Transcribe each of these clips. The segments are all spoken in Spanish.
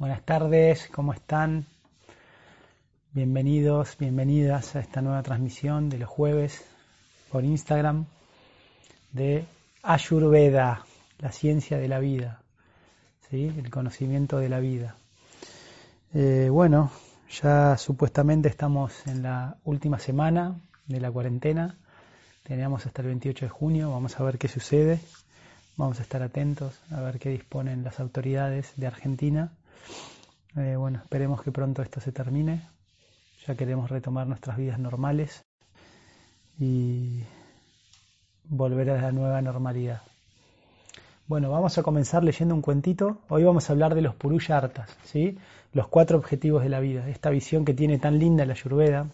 Buenas tardes, ¿cómo están? Bienvenidos, bienvenidas a esta nueva transmisión de los jueves por Instagram de Ayurveda, la ciencia de la vida, ¿sí? el conocimiento de la vida. Eh, bueno, ya supuestamente estamos en la última semana de la cuarentena, teníamos hasta el 28 de junio, vamos a ver qué sucede, vamos a estar atentos a ver qué disponen las autoridades de Argentina. Eh, bueno, esperemos que pronto esto se termine, ya queremos retomar nuestras vidas normales y volver a la nueva normalidad. Bueno, vamos a comenzar leyendo un cuentito. Hoy vamos a hablar de los Purusha Artas, ¿sí? los cuatro objetivos de la vida, esta visión que tiene tan linda la Ayurveda.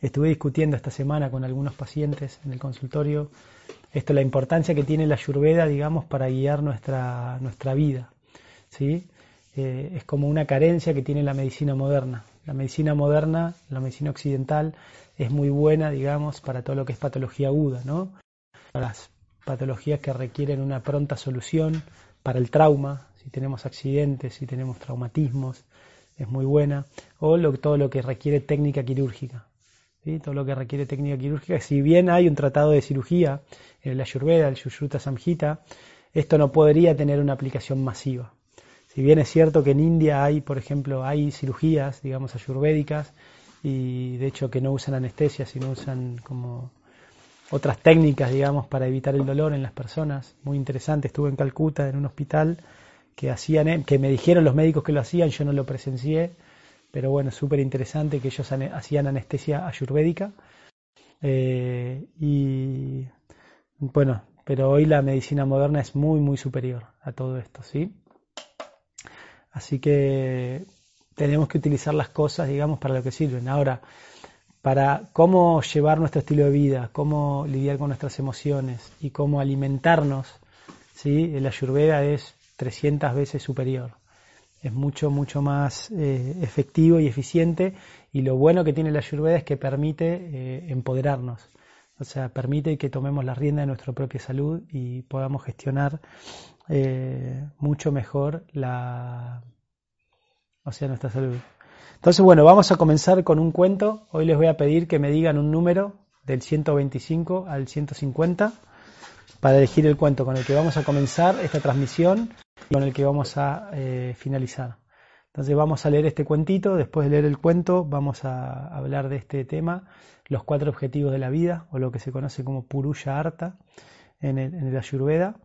Estuve discutiendo esta semana con algunos pacientes en el consultorio esto la importancia que tiene la Ayurveda, digamos, para guiar nuestra, nuestra vida. ¿Sí? Eh, es como una carencia que tiene la medicina moderna. La medicina moderna, la medicina occidental, es muy buena, digamos, para todo lo que es patología aguda, ¿no? Para las patologías que requieren una pronta solución, para el trauma, si tenemos accidentes, si tenemos traumatismos, es muy buena, o todo lo que requiere técnica quirúrgica, ¿sí? todo lo que requiere técnica quirúrgica. Si bien hay un tratado de cirugía, en el Ayurveda, el Shushruta Samhita, esto no podría tener una aplicación masiva. Si bien es cierto que en India hay, por ejemplo, hay cirugías, digamos, ayurvédicas, y de hecho que no usan anestesia, sino usan como otras técnicas, digamos, para evitar el dolor en las personas. Muy interesante, estuve en Calcuta, en un hospital, que, hacían, que me dijeron los médicos que lo hacían, yo no lo presencié, pero bueno, súper interesante que ellos hacían anestesia ayurvédica. Eh, y bueno, pero hoy la medicina moderna es muy, muy superior a todo esto, ¿sí? Así que tenemos que utilizar las cosas, digamos, para lo que sirven. Ahora, para cómo llevar nuestro estilo de vida, cómo lidiar con nuestras emociones y cómo alimentarnos, ¿sí? La ayurveda es 300 veces superior. Es mucho, mucho más eh, efectivo y eficiente y lo bueno que tiene la ayurveda es que permite eh, empoderarnos. O sea, permite que tomemos la rienda de nuestra propia salud y podamos gestionar eh, mucho mejor la, o sea, nuestra salud. Entonces, bueno, vamos a comenzar con un cuento. Hoy les voy a pedir que me digan un número del 125 al 150 para elegir el cuento con el que vamos a comenzar esta transmisión y con el que vamos a eh, finalizar. Entonces vamos a leer este cuentito, después de leer el cuento vamos a hablar de este tema, los cuatro objetivos de la vida, o lo que se conoce como Purusha Arta en el, Ayurveda,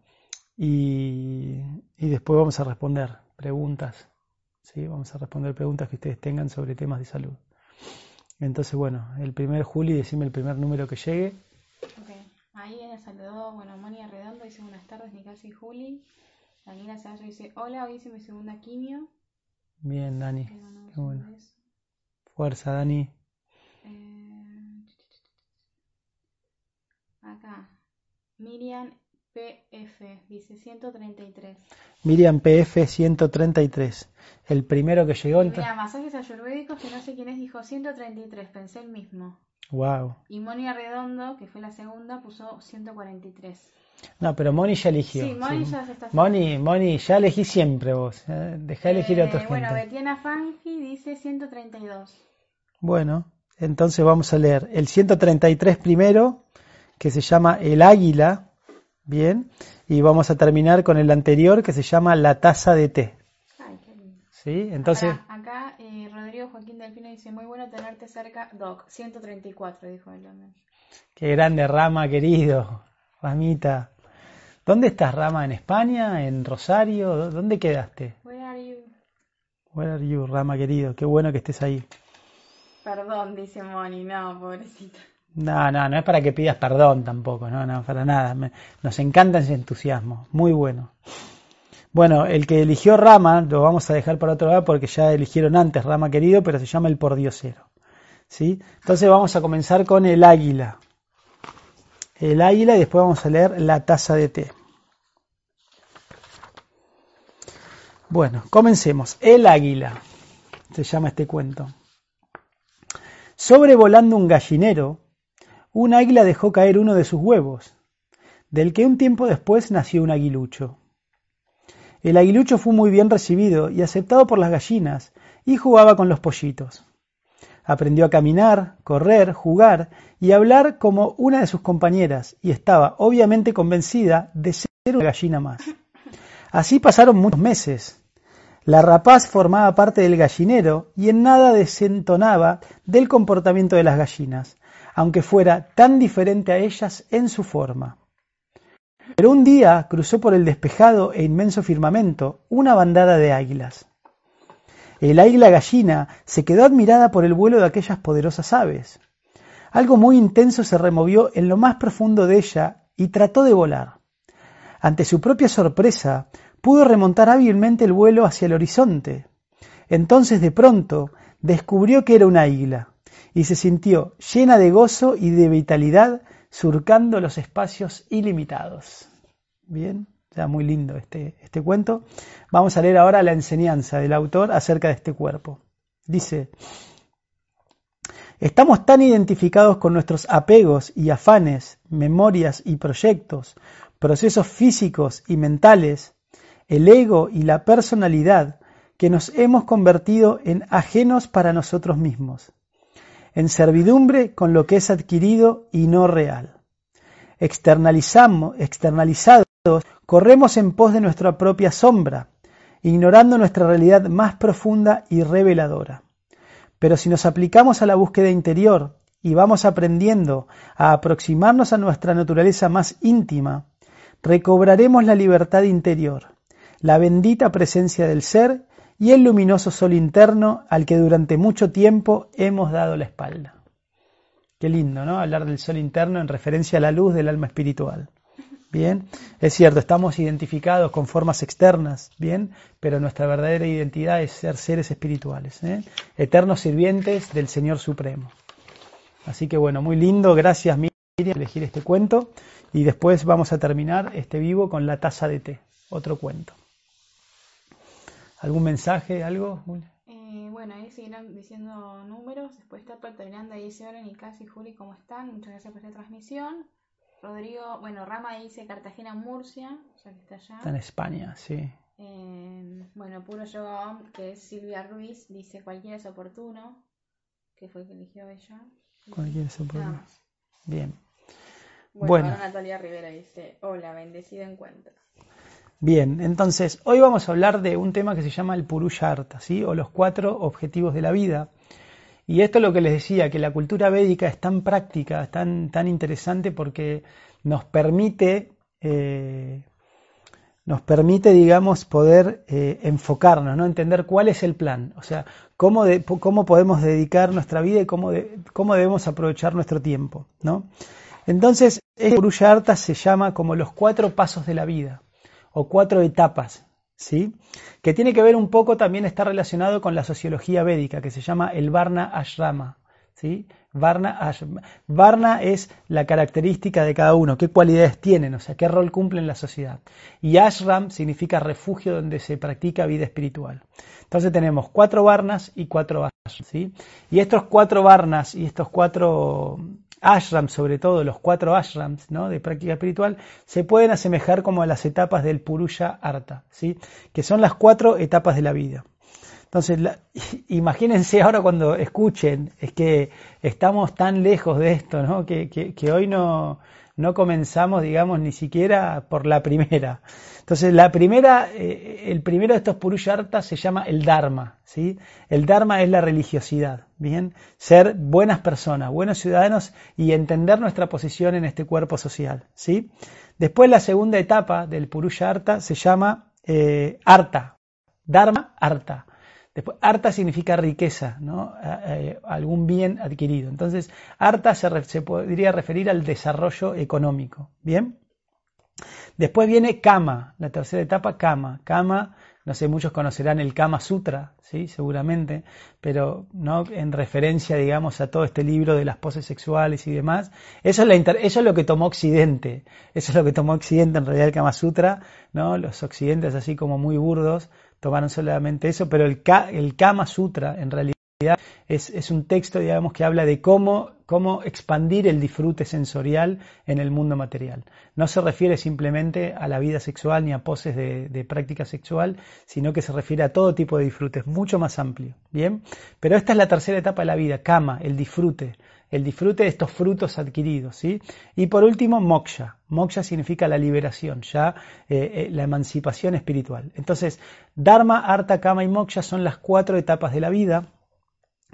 y, después vamos a responder preguntas, ¿sí? vamos a responder preguntas que ustedes tengan sobre temas de salud. Entonces, bueno, el primer Juli, decime el primer número que llegue. Okay. Ahí saludó, bueno, Monia Redondo dice buenas tardes, Nicasi y Juli. Daniela Sayo dice, hola, hoy hice mi segunda quimio. Bien, Dani. Qué bueno. Fuerza, Dani. Eh, acá. Miriam PF dice 133. Miriam PF 133. El primero que llegó. Mira, masajes ayurvédicos que no sé quién es dijo 133. Pensé el mismo. Wow. Y Monia Redondo, que fue la segunda, puso 143. No, pero Moni ya eligió. Sí, Moni ya se está Moni, Moni, ya elegí siempre vos. ¿eh? Deja elegir a otros eh, Bueno, Betiana Fangi dice 132. Bueno, entonces vamos a leer el 133 primero, que se llama El Águila. Bien. Y vamos a terminar con el anterior, que se llama La Taza de Té. Ay, qué lindo. ¿Sí? Entonces. Acá, eh, Rodrigo Joaquín Delfino dice: Muy bueno tenerte cerca, Doc. 134, dijo él Qué grande rama, querido. Ramita. ¿Dónde estás, Rama? ¿En España? ¿En Rosario? ¿Dónde quedaste? Where are you? Where are you, Rama querido? Qué bueno que estés ahí. Perdón, dice Moni. No, pobrecita. No, no, no es para que pidas perdón tampoco, no, no, para nada. nos encanta ese entusiasmo, muy bueno. Bueno, el que eligió Rama lo vamos a dejar para otro lado porque ya eligieron antes Rama querido, pero se llama el pordiosero. ¿sí? Entonces vamos a comenzar con el águila el águila y después vamos a leer la taza de té. Bueno, comencemos. El águila, se llama este cuento. Sobrevolando un gallinero, un águila dejó caer uno de sus huevos, del que un tiempo después nació un aguilucho. El aguilucho fue muy bien recibido y aceptado por las gallinas, y jugaba con los pollitos. Aprendió a caminar, correr, jugar y hablar como una de sus compañeras, y estaba obviamente convencida de ser una gallina más. Así pasaron muchos meses. La rapaz formaba parte del gallinero y en nada desentonaba del comportamiento de las gallinas, aunque fuera tan diferente a ellas en su forma. Pero un día cruzó por el despejado e inmenso firmamento una bandada de águilas. El águila gallina se quedó admirada por el vuelo de aquellas poderosas aves. Algo muy intenso se removió en lo más profundo de ella y trató de volar. Ante su propia sorpresa, pudo remontar hábilmente el vuelo hacia el horizonte. Entonces de pronto descubrió que era un águila y se sintió llena de gozo y de vitalidad surcando los espacios ilimitados. Bien, ya muy lindo este, este cuento. Vamos a leer ahora la enseñanza del autor acerca de este cuerpo. Dice, estamos tan identificados con nuestros apegos y afanes, memorias y proyectos, procesos físicos y mentales, el ego y la personalidad, que nos hemos convertido en ajenos para nosotros mismos en servidumbre con lo que es adquirido y no real. Externalizamos, externalizados, corremos en pos de nuestra propia sombra, ignorando nuestra realidad más profunda y reveladora. Pero si nos aplicamos a la búsqueda interior y vamos aprendiendo a aproximarnos a nuestra naturaleza más íntima, recobraremos la libertad interior, la bendita presencia del ser y el luminoso sol interno al que durante mucho tiempo hemos dado la espalda. Qué lindo, ¿no? Hablar del sol interno en referencia a la luz del alma espiritual. Bien, es cierto, estamos identificados con formas externas, bien, pero nuestra verdadera identidad es ser seres espirituales, ¿eh? eternos sirvientes del Señor Supremo. Así que bueno, muy lindo, gracias Miriam por elegir este cuento y después vamos a terminar este vivo con la taza de té, otro cuento. ¿Algún mensaje, algo? Eh, bueno, ahí siguieron diciendo números. Después está terminando ahí dice: Hola, Nicasi y Juli, ¿cómo están? Muchas gracias por esta transmisión. Rodrigo, bueno, Rama dice Cartagena, Murcia, o sea que está allá. Está en España, sí. Eh, bueno, Puro Yoga que es Silvia Ruiz, dice cualquiera es oportuno, que fue el que eligió ella. Cualquiera es oportuno. Bien. Bueno, bueno. Natalia Rivera dice, hola, bendecido encuentro. Bien, entonces hoy vamos a hablar de un tema que se llama el Purusharta, ¿sí? o los cuatro objetivos de la vida. Y esto es lo que les decía, que la cultura védica es tan práctica, tan, tan interesante porque nos permite, eh, nos permite, digamos, poder eh, enfocarnos, ¿no? entender cuál es el plan, o sea, cómo, cómo podemos dedicar nuestra vida y cómo, cómo debemos aprovechar nuestro tiempo. ¿no? Entonces, el Purusharta se llama como los cuatro pasos de la vida o cuatro etapas, ¿sí? que tiene que ver un poco, también está relacionado con la sociología védica, que se llama el Varna Ashrama. ¿sí? Varna, Varna es la característica de cada uno, qué cualidades tienen, o sea, qué rol cumplen en la sociedad. Y Ashram significa refugio donde se practica vida espiritual. Entonces tenemos cuatro Varnas y cuatro Ashrams. Y estos cuatro Varnas y estos cuatro ashrams, sobre todo los cuatro ashrams ¿no? de práctica espiritual, se pueden asemejar como a las etapas del Purusha Arta, ¿sí? que son las cuatro etapas de la vida. Entonces, imagínense ahora cuando escuchen, es que estamos tan lejos de esto, ¿no? que, que hoy no, no comenzamos, digamos, ni siquiera por la primera. Entonces, la primera, eh, el primero de estos Purushartas se llama el Dharma, ¿sí? El Dharma es la religiosidad, ¿bien? Ser buenas personas, buenos ciudadanos y entender nuestra posición en este cuerpo social, ¿sí? Después, la segunda etapa del Purusharta se llama eh, Arta, Dharma Arta. Después, arta significa riqueza, ¿no? Eh, algún bien adquirido. Entonces, arta se, podría referir al desarrollo económico. ¿Bien? Después viene Kama, la tercera etapa, Kama. Kama, no sé, muchos conocerán el Kama Sutra, ¿sí? Seguramente, pero no en referencia, digamos, a todo este libro de las poses sexuales y demás. Eso es, eso es lo que tomó Occidente. Eso es lo que tomó Occidente, en realidad, el Kama Sutra, ¿no? Los occidentes así como muy burdos tomaron solamente eso, pero el, el Kama Sutra en realidad es, un texto, que habla de cómo, cómo expandir el disfrute sensorial en el mundo material. No se refiere simplemente a la vida sexual ni a poses de, práctica sexual, sino que se refiere a todo tipo de disfrutes, mucho más amplio. Bien, pero esta es la tercera etapa de la vida, kama, el disfrute el disfrute de estos frutos adquiridos. ¿sí? Y por último, moksha. Moksha significa la liberación, ya eh, eh, la emancipación espiritual. Entonces, Dharma, Artha, Kama y Moksha son las cuatro etapas de la vida,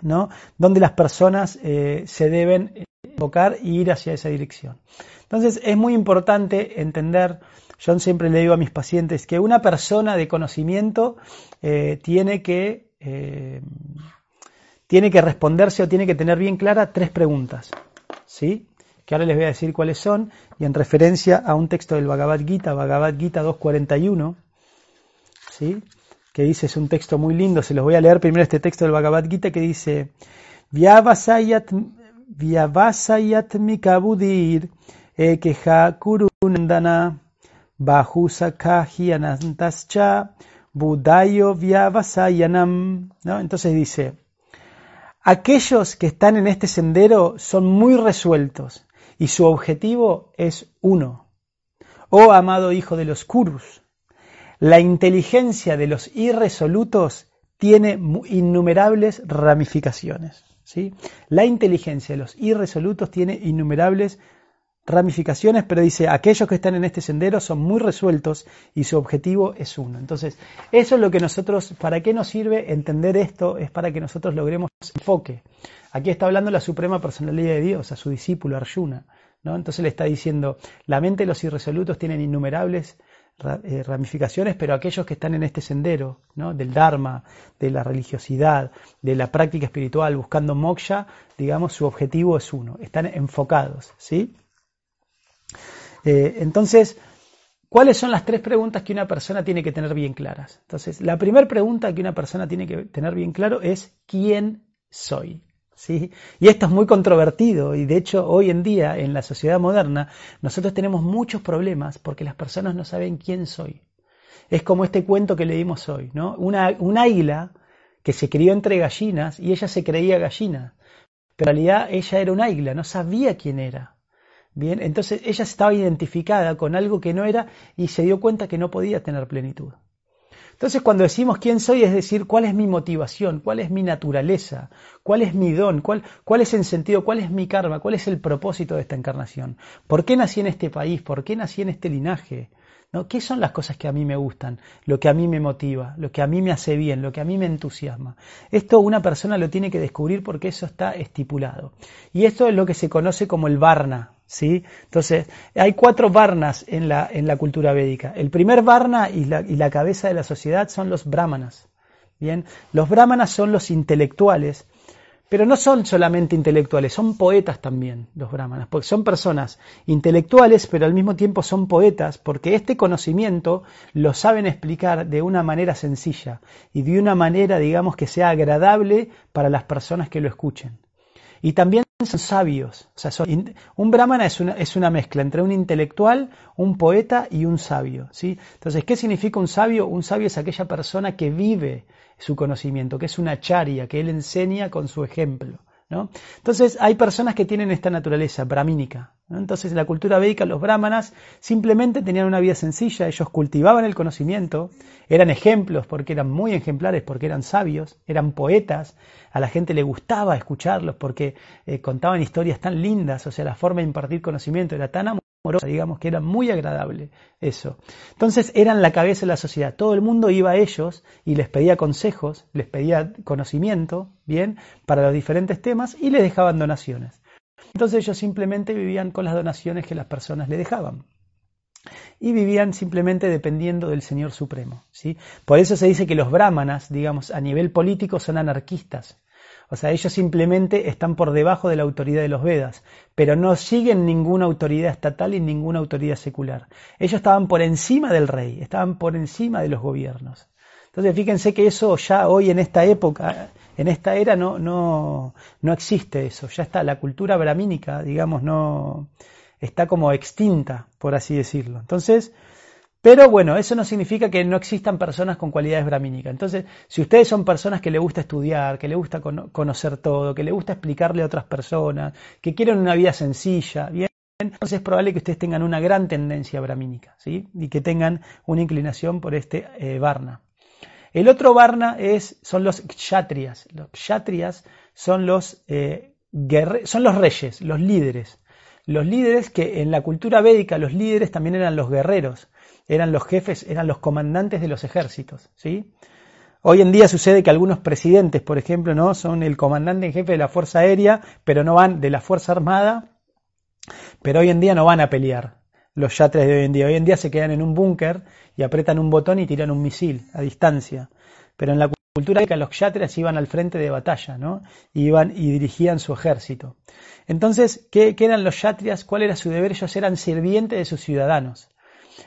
¿no? donde las personas eh, se deben enfocar y ir hacia esa dirección. Entonces, es muy importante entender, yo siempre le digo a mis pacientes, que una persona de conocimiento tiene que tiene que responderse o tiene que tener bien clara tres preguntas, ¿sí? Que ahora les voy a decir cuáles son, y en referencia a un texto del Bhagavad Gita, Bhagavad Gita 241, ¿sí? Que dice, es un texto muy lindo, se los voy a leer primero este texto del Bhagavad Gita que dice, Vyavasayat, vyavasayat mikabudir ekeha kurundana bahusakahi anantascha budayo vyavasayanam, ¿no? Entonces dice, Aquellos que están en este sendero son muy resueltos y su objetivo es uno. Oh amado hijo de los Kurus, la inteligencia de los irresolutos tiene innumerables ramificaciones. ¿sí? La inteligencia de los irresolutos tiene innumerables ramificaciones, pero dice, aquellos que están en este sendero son muy resueltos y su objetivo es uno. Entonces, eso es lo que nosotros, ¿para qué nos sirve entender esto? Es para que nosotros logremos enfoque. Aquí está hablando la suprema personalidad de Dios, a su discípulo Arjuna. ¿no? Entonces le está diciendo, la mente de los irresolutos tienen innumerables eh, ramificaciones, pero aquellos que están en este sendero ¿no? del Dharma, de la religiosidad, de la práctica espiritual, buscando moksha, digamos, su objetivo es uno, están enfocados. ¿sí? Eh, entonces, ¿cuáles son las tres preguntas que una persona tiene que tener bien claras? Entonces, la primera pregunta que una persona tiene que tener bien claro es ¿quién soy? ¿Sí? Y esto es muy controvertido y de hecho hoy en día en la sociedad moderna nosotros tenemos muchos problemas porque las personas no saben quién soy. Es como este cuento que leímos hoy, ¿no? Una, un águila que se crió entre gallinas y ella se creía gallina, pero en realidad ella era un águila, no sabía quién era. Bien, entonces ella estaba identificada con algo que no era y se dio cuenta que no podía tener plenitud. Entonces cuando decimos quién soy es decir cuál es mi motivación, cuál es mi naturaleza, cuál es mi don, cuál, cuál es el sentido, cuál es mi karma, cuál es el propósito de esta encarnación. ¿Por qué nací en este país? ¿Por qué nací en este linaje? ¿No? ¿Qué son las cosas que a mí me gustan? Lo que a mí me motiva, lo que a mí me hace bien, lo que a mí me entusiasma. Esto una persona lo tiene que descubrir porque eso está estipulado. Y esto es lo que se conoce como el varna, ¿sí? Entonces, hay cuatro varnas en la, en la cultura védica. El primer varna y la, y la cabeza de la sociedad son los brahmanas. Bien, los brahmanas son los intelectuales pero no son solamente intelectuales, son poetas también los brahmanas, porque son personas intelectuales, pero al mismo tiempo son poetas, porque este conocimiento lo saben explicar de una manera sencilla y de una manera, digamos, que sea agradable para las personas que lo escuchen. Y también son sabios. O sea, un brahmana es una, es una, mezcla entre un intelectual, un poeta y un sabio. ¿sí? Entonces, ¿qué significa un sabio? Un sabio es aquella persona que vive su conocimiento, que es una charia, que él enseña con su ejemplo. ¿No? Entonces hay personas que tienen esta naturaleza brahmínica. Entonces en la cultura védica los brahmanas simplemente tenían una vida sencilla, ellos cultivaban el conocimiento, eran ejemplos porque eran muy ejemplares, porque eran sabios, eran poetas, a la gente le gustaba escucharlos porque eh, contaban historias tan lindas, o sea, la forma de impartir conocimiento era tan digamos que era muy agradable eso. Entonces eran la cabeza de la sociedad, todo el mundo iba a ellos y les pedía consejos, les pedía conocimiento, bien, para los diferentes temas y les dejaban donaciones. Entonces ellos simplemente vivían con las donaciones que las personas le dejaban. Y vivían simplemente dependiendo del Señor Supremo. ¿sí? Por eso se dice que los brahmanas, digamos, a nivel político son anarquistas. O sea, ellos simplemente están por debajo de la autoridad de los Vedas, pero no siguen ninguna autoridad estatal y ninguna autoridad secular. Ellos estaban por encima del rey, estaban por encima de los gobiernos. Entonces, fíjense que eso ya hoy en esta época, en esta era, no, no, no existe eso. Ya está, la cultura brahmínica, digamos, no está como extinta, por así decirlo. Entonces, Pero bueno, eso no significa que no existan personas con cualidades bramínicas. Entonces, si ustedes son personas que le gusta estudiar, que le gusta conocer todo, que le gusta explicarle a otras personas, que quieren una vida sencilla, bien, entonces es probable que ustedes tengan una gran tendencia bramínica, ¿sí? Y que tengan una inclinación por este eh, Varna. El otro Varna es, son los kshatriyas. Los kshatriyas son los, eh, son los reyes, los líderes. Los líderes que en la cultura védica, los líderes también eran los guerreros eran los jefes, eran los comandantes de los ejércitos, ¿sí? Hoy en día sucede que algunos presidentes, por ejemplo, ¿no? son el comandante en jefe de la Fuerza Aérea, pero no van de la Fuerza Armada, pero hoy en día no van a pelear los yatres de hoy en día. Hoy en día se quedan en un búnker y apretan un botón y tiran un misil a distancia. Pero en la cultura que los yatres iban al frente de batalla, ¿no? Iban y dirigían su ejército. Entonces, ¿qué, ¿qué, eran los yatrias? ¿Cuál era su deber? Ellos eran sirvientes de sus ciudadanos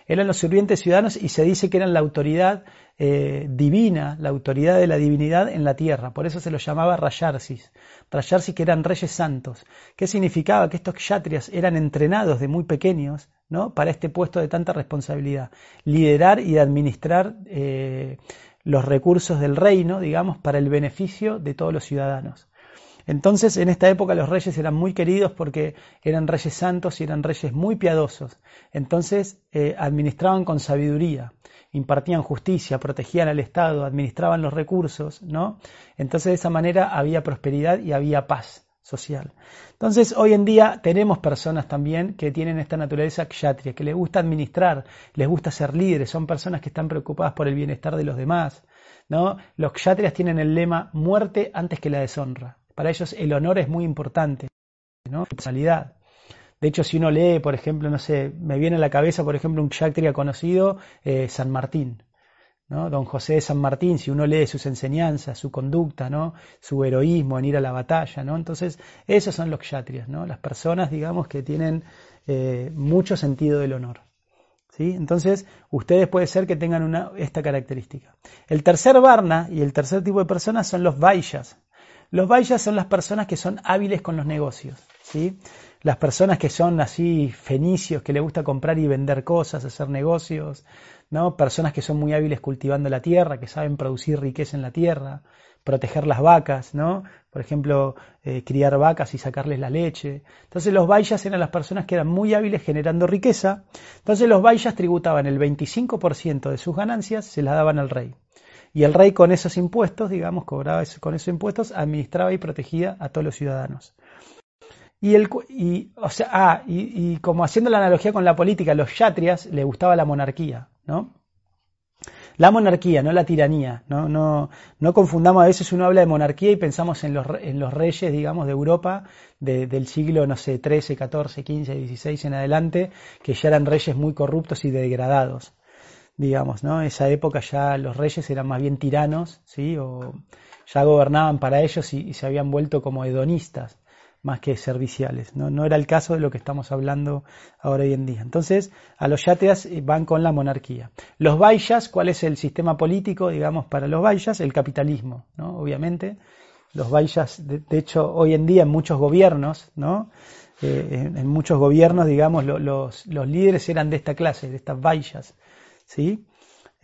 eran los sirvientes ciudadanos y se dice que eran la autoridad eh, divina, la autoridad de la divinidad en la tierra. Por eso se los llamaba Rayarsis. Rayarsis que eran reyes santos. ¿Qué significaba? Que estos kshatriyas eran entrenados de muy pequeños ¿no? para este puesto de tanta responsabilidad. Liderar y administrar eh, los recursos del reino, digamos, para el beneficio de todos los ciudadanos. Entonces, en esta época los reyes eran muy queridos porque eran reyes santos y eran reyes muy piadosos. Entonces, eh, administraban con sabiduría, impartían justicia, protegían al Estado, administraban los recursos, ¿no? Entonces, de esa manera había prosperidad y había paz social. Entonces, hoy en día tenemos personas también que tienen esta naturaleza kshatriya, que les gusta administrar, les gusta ser líderes, son personas que están preocupadas por el bienestar de los demás, ¿no? Los kshatriyas tienen el lema muerte antes que la deshonra. Para ellos el honor es muy importante, ¿no? Personalidad. De hecho, si uno lee, por ejemplo, no sé, me viene a la cabeza, por ejemplo, un kshatriya conocido, eh, San Martín, ¿no? Don José de San Martín, si uno lee sus enseñanzas, su conducta, ¿no? Su heroísmo en ir a la batalla, ¿no? Entonces, esos son los kshatriyas, ¿no? Las personas, digamos, que tienen eh, mucho sentido del honor. ¿Sí? Entonces, ustedes puede ser que tengan una, esta característica. El tercer varna y el tercer tipo de personas son los vaishas. Los Vaishas son las personas que son hábiles con los negocios, ¿sí? Las personas que son así fenicios, que les gusta comprar y vender cosas, hacer negocios, ¿no? Personas que son muy hábiles cultivando la tierra, que saben producir riqueza en la tierra, proteger las vacas, ¿no? Por ejemplo, eh, criar vacas y sacarles la leche. Entonces los Vaishas eran las personas que eran muy hábiles generando riqueza. Entonces los Vaishas tributaban el 25% de sus ganancias, se las daban al rey. Y el rey con esos impuestos, digamos, cobraba con esos impuestos, administraba y protegía a todos los ciudadanos. Y, el, y, o sea, ah, y, como haciendo la analogía con la política, los yatrias le gustaba la monarquía, ¿no? La monarquía, no la tiranía. No, no, no confundamos, a veces uno habla de monarquía y pensamos en los, en los reyes, digamos, de Europa del siglo, no sé, 13, 14, 15, 16 en adelante, que ya eran reyes muy corruptos y degradados digamos, ¿no? Esa época ya los reyes eran más bien tiranos, ¿sí? O ya gobernaban para ellos y, se habían vuelto como hedonistas más que serviciales. ¿no? no era el caso de lo que estamos hablando ahora hoy en día. Entonces, a los yateas eh, van con la monarquía. Los bayas, ¿cuál es el sistema político, digamos, para los bayas? El capitalismo, ¿no? Obviamente. Los bayas, de, hecho, hoy en día en muchos gobiernos, ¿no? Eh, en, muchos gobiernos, digamos, los, los líderes eran de esta clase, de estas bayas. ¿Sí?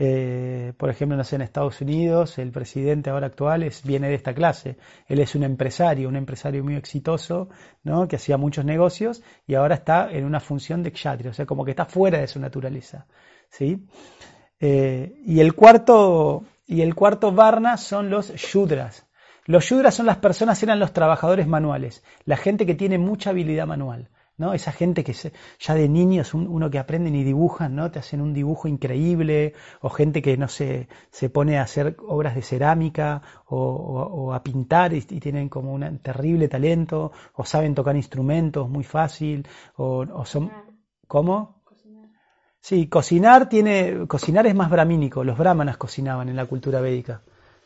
Eh, por ejemplo, en Estados Unidos, el presidente ahora actual es, viene de esta clase. Él es un empresario, un empresario muy exitoso, ¿no? que hacía muchos negocios y ahora está en una función de kshatriya, o sea, como que está fuera de su naturaleza. ¿sí? Eh, y, el cuarto, y el cuarto varna son los shudras. Los shudras son las personas, eran los trabajadores manuales, la gente que tiene mucha habilidad manual. ¿No? Esa gente que ya de niños, uno que aprenden y dibujan, ¿no? Te hacen un dibujo increíble, o gente que, no sé, se pone a hacer obras de cerámica o, a pintar y, tienen como un terrible talento, o saben tocar instrumentos muy fácil, o, son... ¿Cómo? Sí, cocinar tiene, cocinar es más bramínico, los brahmanas cocinaban en la cultura védica,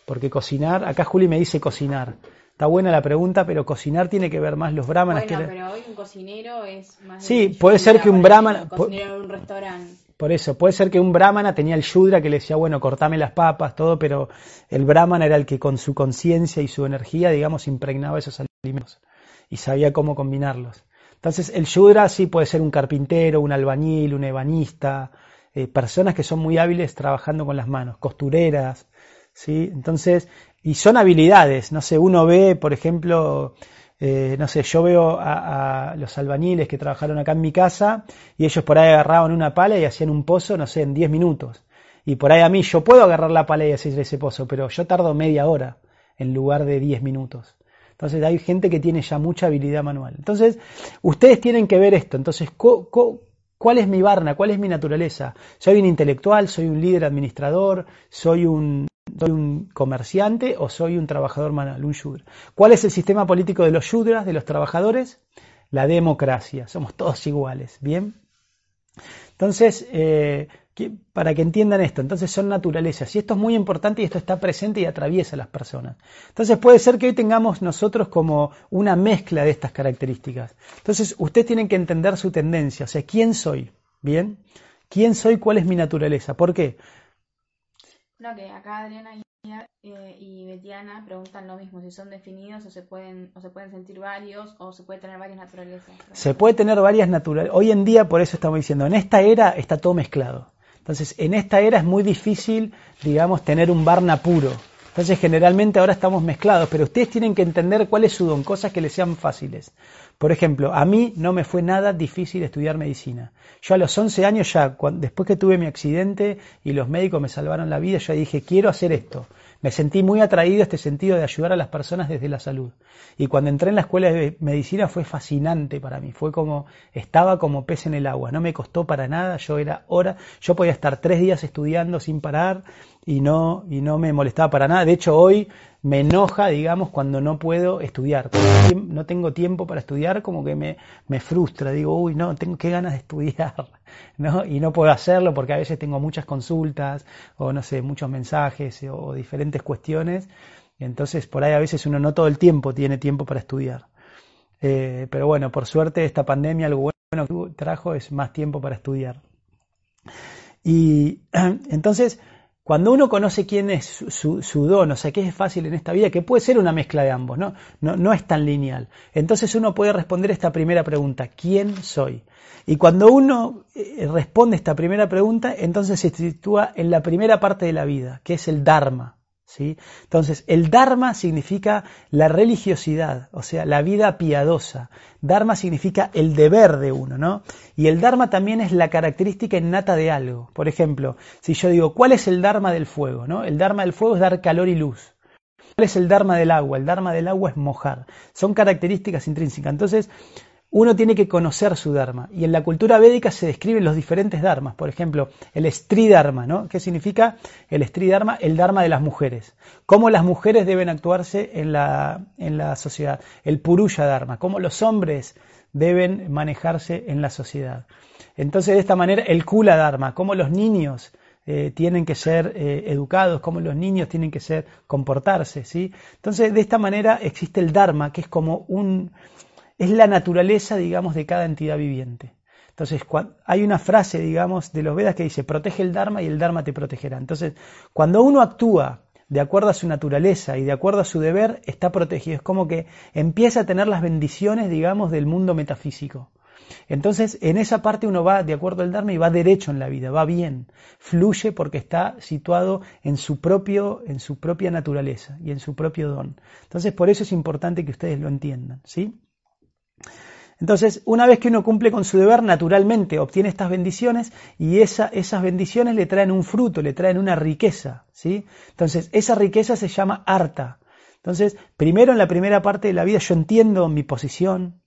porque cocinar, acá Juli me dice cocinar, Está buena la pregunta, pero cocinar tiene que ver más los brahmanas. Bueno, pero hoy un cocinero es más. Sí, puede ser que un brahmana. Cocinero un restaurante. Por eso, puede ser que un brahmana tenía el shudra que le decía, bueno, cortame las papas, todo, pero el brahmana era el que con su conciencia y su energía, digamos, impregnaba esos alimentos y sabía cómo combinarlos. Entonces, el shudra sí puede ser un carpintero, un albañil, un ebanista, eh, personas que son muy hábiles trabajando con las manos, costureras, ¿sí? Entonces, y son habilidades, no sé, uno ve, por ejemplo, eh, no sé, yo veo a, los albañiles que trabajaron acá en mi casa y ellos por ahí agarraban una pala y hacían un pozo, no sé, en 10 minutos. Y por ahí a mí yo puedo agarrar la pala y hacer ese pozo, pero yo tardo media hora en lugar de 10 minutos. Entonces hay gente que tiene ya mucha habilidad manual. Entonces, ustedes tienen que ver esto. Entonces, ¿cuál es mi varna? ¿Cuál es mi naturaleza? ¿Soy un intelectual? ¿Soy un líder administrador? ¿Soy un, soy un comerciante o soy un trabajador manual, un shudra? ¿Cuál es el sistema político de los shudras, de los trabajadores? La democracia. Somos todos iguales. ¿Bien? Entonces, eh, para que entiendan esto, entonces son naturalezas. Y esto es muy importante y esto está presente y atraviesa a las personas. Entonces puede ser que hoy tengamos nosotros como una mezcla de estas características. Entonces ustedes tienen que entender su tendencia, o sea, ¿quién soy? ¿Bien? ¿Quién soy? ¿Cuál es mi naturaleza? ¿Por qué? No, que acá Adriana eh, y Betiana preguntan lo mismo, si son definidos o se pueden o se pueden sentir varios o se puede tener varias naturalezas. Se puede tener varias naturalezas. Hoy en día, por eso estamos diciendo, en esta era está todo mezclado. Entonces, en esta era es muy difícil, digamos, tener un Varna puro. Entonces, generalmente ahora estamos mezclados, pero ustedes tienen que entender cuál es su don, cosas que les sean fáciles. Por ejemplo, a mí no me fue nada difícil estudiar medicina. Yo a los 11 años ya, después que tuve mi accidente y los médicos me salvaron la vida, yo dije, quiero hacer esto me sentí muy atraído a este sentido de ayudar a las personas desde la salud. Y cuando entré en la escuela de medicina fue fascinante para mí, fue como, estaba como pez en el agua, no me costó para nada, yo era hora, yo podía estar tres días estudiando sin parar y no, y no me molestaba para nada. De hecho, hoy me enoja, digamos, cuando no puedo estudiar. No tengo tiempo para estudiar, como que me, me frustra. Digo, uy, no, tengo qué ganas de estudiar, ¿no? Y no puedo hacerlo porque a veces tengo muchas consultas o, no sé, muchos mensajes o, diferentes cuestiones. Entonces, por ahí a veces uno no todo el tiempo tiene tiempo para estudiar. Eh, pero bueno, por suerte esta pandemia algo bueno que trajo es más tiempo para estudiar. Y entonces, cuando uno conoce quién es su, don, o sea, qué es fácil en esta vida, que puede ser una mezcla de ambos, ¿no? ¿no? Es tan lineal. Entonces uno puede responder esta primera pregunta, ¿quién soy? Y cuando uno eh, responde esta primera pregunta, entonces se sitúa en la primera parte de la vida, que es el Dharma. Entonces, el Dharma significa la religiosidad, o sea, la vida piadosa. Dharma significa el deber de uno, ¿no? Y el Dharma también es la característica innata de algo. Por ejemplo, si yo digo, ¿cuál es el Dharma del fuego? ¿no? El Dharma del fuego es dar calor y luz. ¿Cuál es el Dharma del agua? El Dharma del agua es mojar. Son características intrínsecas. Entonces, uno tiene que conocer su Dharma. Y en la cultura védica se describen los diferentes Dharmas. Por ejemplo, el Stri Dharma, ¿no? ¿Qué significa el Stri Dharma? El Dharma de las mujeres. Cómo las mujeres deben actuarse en la, en la sociedad. El Purusha Dharma. Cómo los hombres deben manejarse en la sociedad. Entonces, de esta manera, el Kula Dharma. Cómo los niños eh, tienen que ser eh, educados, cómo los niños tienen que ser, comportarse, ¿sí? Entonces, de esta manera existe el Dharma, que es como un es la naturaleza, digamos, de cada entidad viviente. Entonces, hay una frase, digamos, de los Vedas que dice, protege el Dharma y el Dharma te protegerá. Entonces, cuando uno actúa de acuerdo a su naturaleza y de acuerdo a su deber, está protegido. Es como que empieza a tener las bendiciones, digamos, del mundo metafísico. Entonces, en esa parte uno va de acuerdo al Dharma y va derecho en la vida, va bien, fluye porque está situado en su, propio, en su propia naturaleza y en su propio don. Entonces, por eso es importante que ustedes lo entiendan, ¿sí? Entonces, una vez que uno cumple con su deber, naturalmente obtiene estas bendiciones y esas bendiciones le traen un fruto, le traen una riqueza. ¿sí? Entonces, esa riqueza se llama harta. Entonces, primero en la primera parte de la vida yo entiendo mi posición,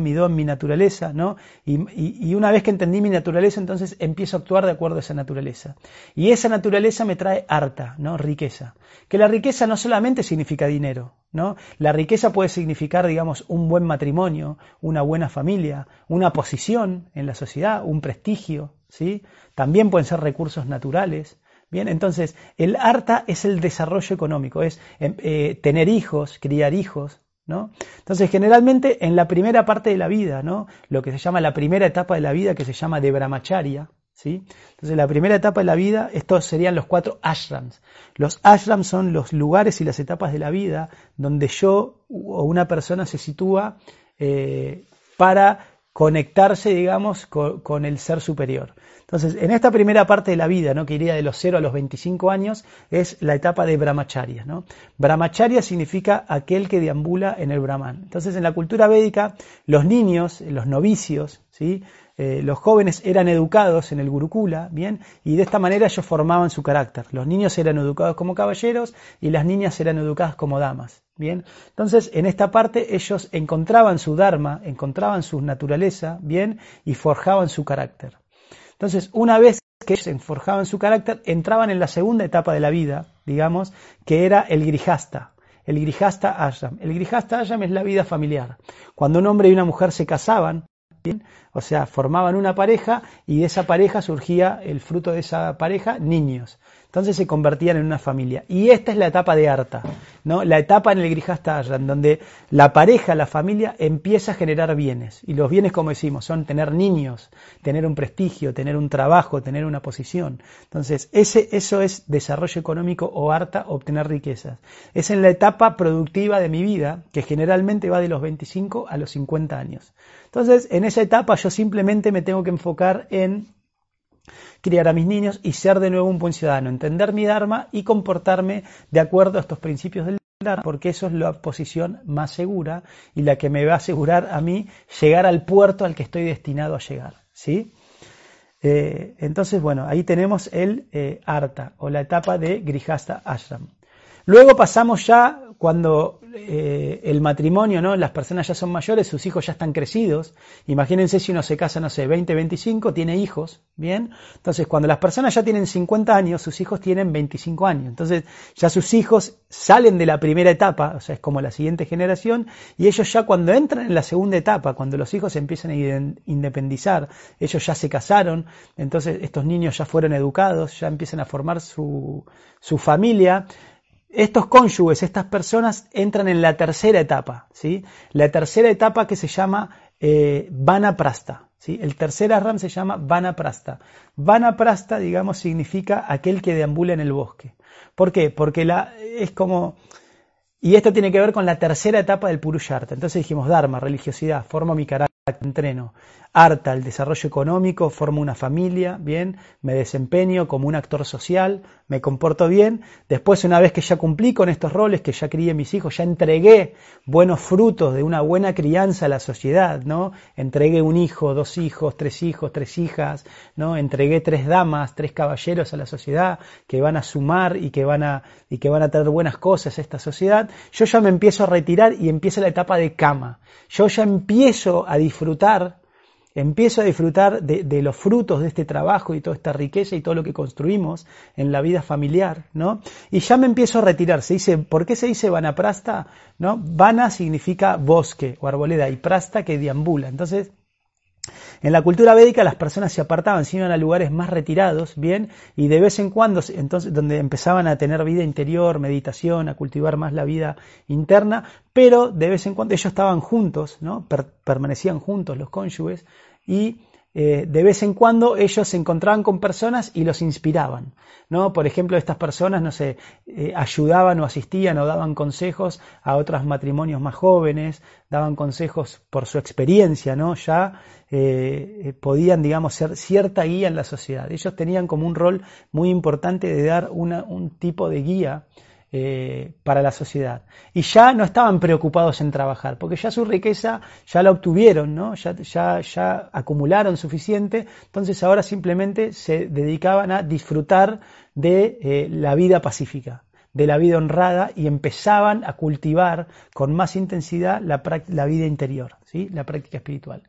mi don, mi naturaleza, ¿no? Y, una vez que entendí mi naturaleza, entonces empiezo a actuar de acuerdo a esa naturaleza. Y esa naturaleza me trae harta, ¿no? Riqueza. Que la riqueza no solamente significa dinero, ¿no? La riqueza puede significar, digamos, un buen matrimonio, una buena familia, una posición en la sociedad, un prestigio, ¿sí? También pueden ser recursos naturales. Bien, entonces el harta es el desarrollo económico, es eh, tener hijos, criar hijos, entonces, generalmente en la primera parte de la vida, ¿no? lo que se llama la primera etapa de la vida, que se llama de brahmacharya, ¿sí? Entonces, la primera etapa de la vida, estos serían los cuatro ashrams. Los ashrams son los lugares y las etapas de la vida donde yo o una persona se sitúa eh, para conectarse, digamos, con, el ser superior. Entonces, en esta primera parte de la vida, ¿no? que iría de los 0 a los 25 años, es la etapa de brahmacharya. Brahmacharya significa aquel que deambula en el brahman. Entonces, en la cultura védica, los niños, los novicios, ¿sí? Eh, los jóvenes eran educados en el Gurukula, ¿bien? Y de esta manera ellos formaban su carácter. Los niños eran educados como caballeros y las niñas eran educadas como damas, ¿bien? Entonces, en esta parte ellos encontraban su dharma, encontraban su naturaleza, ¿bien? Y forjaban su carácter. Entonces, una vez que ellos forjaban su carácter, entraban en la segunda etapa de la vida, digamos, que era el grijasta, el Grijasta Ashram. El Grijasta Ashram es la vida familiar. Cuando un hombre y una mujer se casaban, o sea, formaban una pareja y de esa pareja surgía el fruto de esa pareja, niños. Entonces se convertían en una familia. Y esta es la etapa de Arta, ¿no? la etapa en el Grijasta en donde la pareja, la familia, empieza a generar bienes. Y los bienes, como decimos, son tener niños, tener un prestigio, tener un trabajo, tener una posición. Entonces, ese, eso es desarrollo económico o Arta, obtener riquezas. Es en la etapa productiva de mi vida, que generalmente va de los 25 a los 50 años. Entonces, en esa etapa yo simplemente me tengo que enfocar en criar a mis niños y ser de nuevo un buen ciudadano, entender mi Dharma y comportarme de acuerdo a estos principios del Dharma, porque eso es la posición más segura y la que me va a asegurar a mí llegar al puerto al que estoy destinado a llegar. ¿sí? Eh, entonces, bueno, ahí tenemos el eh, Arta o la etapa de Grihasta Ashram. Luego pasamos ya cuando eh, el matrimonio, ¿no? Las personas ya son mayores, sus hijos ya están crecidos. Imagínense si uno se casa, no sé, 20, 25, tiene hijos, ¿bien? Entonces, cuando las personas ya tienen 50 años, sus hijos tienen 25 años. Entonces, ya sus hijos salen de la primera etapa, o sea, es como la siguiente generación, y ellos ya cuando entran en la segunda etapa, cuando los hijos empiezan a independizar, ellos ya se casaron, entonces estos niños ya fueron educados, ya empiezan a formar su, su familia, estos cónyuges, estas personas entran en la tercera etapa, ¿sí? La tercera etapa que se llama eh, Vanaprasta, ¿sí? El tercer Arram se llama Vanaprasta. Vanaprasta, digamos, significa aquel que deambula en el bosque. ¿Por qué? Porque la, es como... Y esto tiene que ver con la tercera etapa del Purusharta. Entonces dijimos, Dharma, religiosidad, formo mi carácter, entreno harta el desarrollo económico, formo una familia, bien, me desempeño como un actor social, me comporto bien. Después, una vez que ya cumplí con estos roles, que ya crié mis hijos, ya entregué buenos frutos de una buena crianza a la sociedad, ¿no? Entregué un hijo, dos hijos, tres hijos, tres hijas, ¿no? Entregué tres damas, tres caballeros a la sociedad que van a sumar y que van a, y que van a traer buenas cosas a esta sociedad. Yo ya me empiezo a retirar y empieza la etapa de cama. Yo ya empiezo a disfrutar empiezo a disfrutar de, los frutos de este trabajo y toda esta riqueza y todo lo que construimos en la vida familiar, ¿no? Y ya me empiezo a retirar. Se dice, ¿por qué se dice vanaprasta? ¿No? Vana significa bosque o arboleda y prasta que deambula. Entonces, en la cultura védica las personas se apartaban, se iban a lugares más retirados, bien, y de vez en cuando, entonces, donde empezaban a tener vida interior, meditación, a cultivar más la vida interna, pero de vez en cuando ellos estaban juntos, ¿no? permanecían juntos los cónyuges y eh, de vez en cuando ellos se encontraban con personas y los inspiraban. ¿no? Por ejemplo, estas personas, no sé, eh, ayudaban o asistían o daban consejos a otros matrimonios más jóvenes, daban consejos por su experiencia, ¿no? Ya eh, podían, digamos, ser cierta guía en la sociedad. Ellos tenían como un rol muy importante de dar un tipo de guía eh, para la sociedad. Y ya no estaban preocupados en trabajar, porque ya su riqueza ya la obtuvieron, ¿no? ya, ya, ya acumularon suficiente, entonces ahora simplemente se dedicaban a disfrutar de eh, la vida pacífica de la vida honrada y empezaban a cultivar con más intensidad la, la vida interior, la práctica espiritual.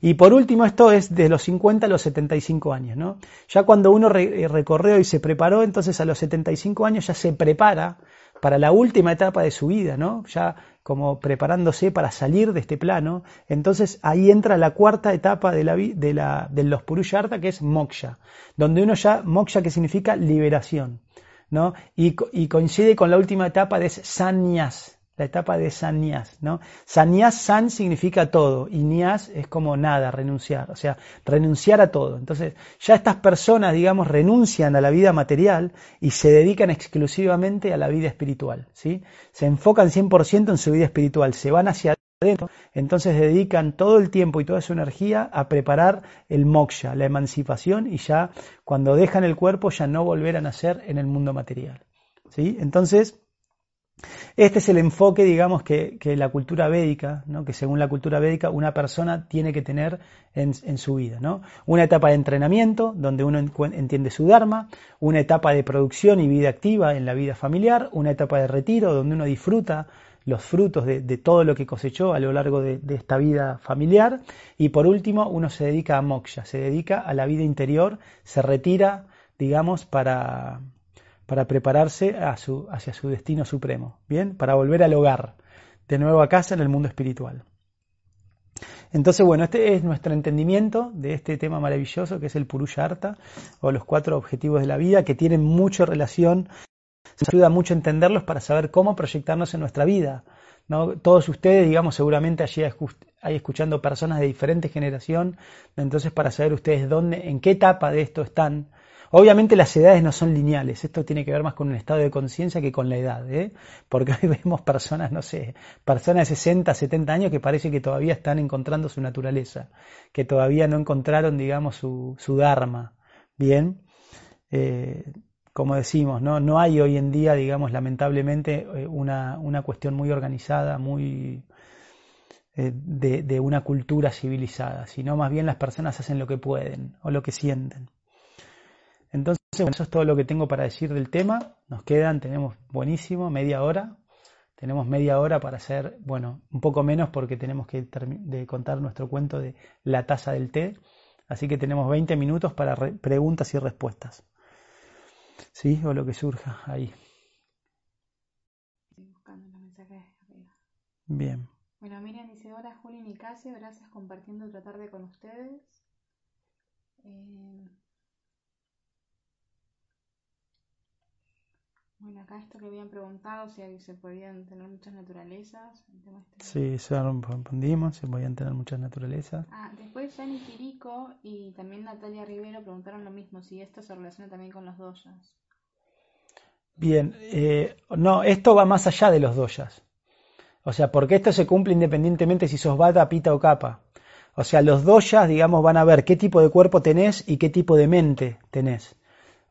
Y por último, esto es de los 50 a los 75 años. ¿no? Ya cuando uno eh, recorrió y se preparó, entonces a los 75 años ya se prepara para la última etapa de su vida, ¿no? ya como preparándose para salir de este plano. Entonces ahí entra la cuarta etapa de, los Purusharta, que es moksha, donde uno ya, moksha que significa liberación. ¿no? Y, coincide con la última etapa de Sanyas, la etapa de Sanyas, ¿no? Sanyas, San significa todo y Nias es como nada, renunciar, o sea, renunciar a todo. Entonces, ya estas personas, digamos, renuncian a la vida material y se dedican exclusivamente a la vida espiritual, ¿sí? Se enfocan 100% en su vida espiritual, se van hacia entonces dedican todo el tiempo y toda su energía a preparar el moksha, la emancipación, y ya cuando dejan el cuerpo ya no volver a nacer en el mundo material. ¿sí? Entonces, este es el enfoque, digamos, que, la cultura védica, ¿no? que según la cultura védica una persona tiene que tener en, su vida. ¿no? Una etapa de entrenamiento, donde uno entiende su dharma, una etapa de producción y vida activa en la vida familiar, una etapa de retiro, donde uno disfruta los frutos de, todo lo que cosechó a lo largo de, esta vida familiar, y por último uno se dedica a moksha, se dedica a la vida interior, se retira, digamos, para, para prepararse hacia su destino supremo, ¿bien? Para volver al hogar, de nuevo a casa en el mundo espiritual. Entonces, bueno, este es nuestro entendimiento de este tema maravilloso que es el Purusharta, o los cuatro objetivos de la vida, que tienen mucha relación, nos ayuda mucho a entenderlos para saber cómo proyectarnos en nuestra vida. Todos ustedes, digamos, seguramente allí hay escuchando personas de diferente generación, entonces para saber ustedes dónde, en qué etapa de esto están, Obviamente las edades no son lineales, esto tiene que ver más con un estado de conciencia que con la edad, ¿eh? porque hoy vemos personas, no sé, personas de 60, 70 años que parece que todavía están encontrando su naturaleza, que todavía no encontraron, digamos, su, su dharma. Bien, eh, como decimos, ¿no? no hay hoy en día, digamos, lamentablemente, eh, una, una cuestión muy organizada, muy... De, de una cultura civilizada, sino más bien las personas hacen lo que pueden o lo que sienten. Entonces, bueno, eso es todo lo que tengo para decir del tema. Nos quedan, tenemos buenísimo, media hora. Tenemos media hora para hacer, bueno, un poco menos porque tenemos que de contar nuestro cuento de la taza del té. Así que tenemos 20 minutos para preguntas y respuestas. ¿Sí? O lo que surja ahí. Bien. Bueno, Miriam dice, hola Juli Nicasio, gracias compartiendo otra tarde con ustedes. Eh, Bueno, acá esto que habían preguntado, si se podían tener muchas naturalezas. Este sí, eso respondimos, se podían tener muchas naturalezas. Ah, después Yanni Quirico y también Natalia Rivero preguntaron lo mismo, si esto se relaciona también con los doyas. Bien, eh, no, esto va más allá de los doyas. O sea, porque esto se cumple independientemente si sos bata, pita o capa. O sea, los doyas, digamos, van a ver qué tipo de cuerpo tenés y qué tipo de mente tenés.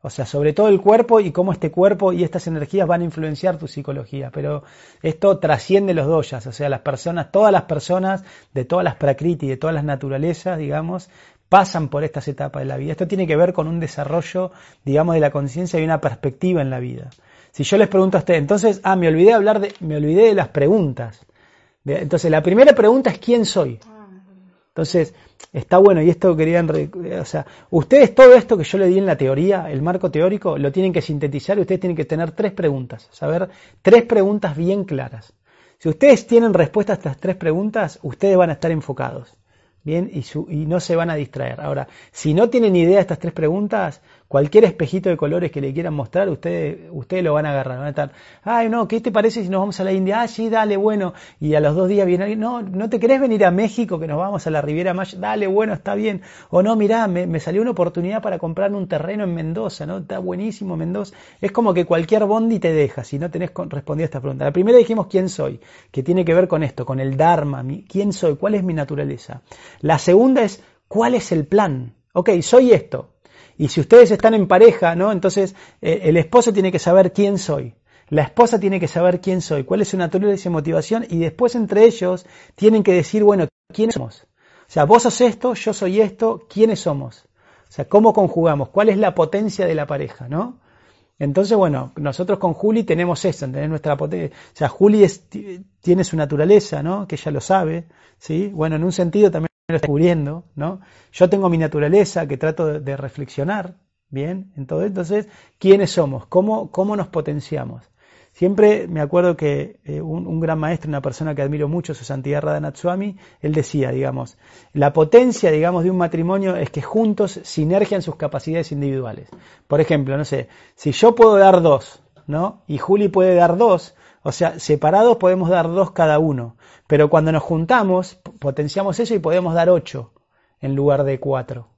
O sea, sobre todo el cuerpo y cómo este cuerpo y estas energías van a influenciar tu psicología. Pero esto trasciende los doyas, o sea, las personas, todas las personas de todas las prakriti, de todas las naturalezas, digamos, pasan por estas etapas de la vida. Esto tiene que ver con un desarrollo, digamos, de la conciencia y una perspectiva en la vida. Si yo les pregunto a ustedes, entonces, ah, me olvidé de hablar de, me olvidé de las preguntas. entonces, la primera pregunta es ¿quién soy? Entonces, está bueno, y esto querían, o sea, ustedes todo esto que yo le di en la teoría, el marco teórico, lo tienen que sintetizar y ustedes tienen que tener tres preguntas, saber tres preguntas bien claras. Si ustedes tienen respuesta a estas tres preguntas, ustedes van a estar enfocados, bien, y, y no se van a distraer. Ahora, si no tienen idea de estas tres preguntas, cualquier espejito de colores que le quieran mostrar, ustedes, ustedes lo van a agarrar. Van a estar, ay, no, ¿qué te parece si nos vamos a la India? Ah, sí, dale, bueno. Y a los dos días viene alguien, no, ¿no te querés venir a México que nos vamos a la Riviera Maya? Dale, bueno, está bien. O no, mirá, me, salió una oportunidad para comprar un terreno en Mendoza, ¿no? Está buenísimo Mendoza. Es como que cualquier bondi te deja si no tenés respondido a esta pregunta. La primera dijimos quién soy, que tiene que ver con esto, con el Dharma, quién soy, cuál es mi naturaleza. La segunda es, ¿cuál es el plan? Ok, soy esto, y si ustedes están en pareja, ¿no? Entonces eh, el esposo tiene que saber quién soy. La esposa tiene que saber quién soy, cuál es su naturaleza y motivación, y después entre ellos tienen que decir, bueno, ¿quiénes somos? O sea, vos sos esto, yo soy esto, ¿quiénes somos? O sea, ¿cómo conjugamos? ¿Cuál es la potencia de la pareja, no? Entonces, bueno, nosotros con Juli tenemos esto, tener nuestra potencia. O sea, Juli tiene su naturaleza, ¿no? Que ella lo sabe, ¿sí? Bueno, en un sentido también lo está descubriendo, ¿no? Yo tengo mi naturaleza que trato de, reflexionar, ¿bien? Entonces, entonces, ¿quiénes somos? ¿Cómo, cómo nos potenciamos? Siempre me acuerdo que eh, un, gran maestro, una persona que admiro mucho, su santidad Radhanatswami, él decía, digamos, la potencia, digamos, de un matrimonio es que juntos sinergian sus capacidades individuales. Por ejemplo, no sé, si yo puedo dar dos, ¿no? Y Juli puede dar dos, o sea, separados podemos dar dos cada uno, pero cuando nos juntamos potenciamos eso y podemos dar ocho en lugar de cuatro.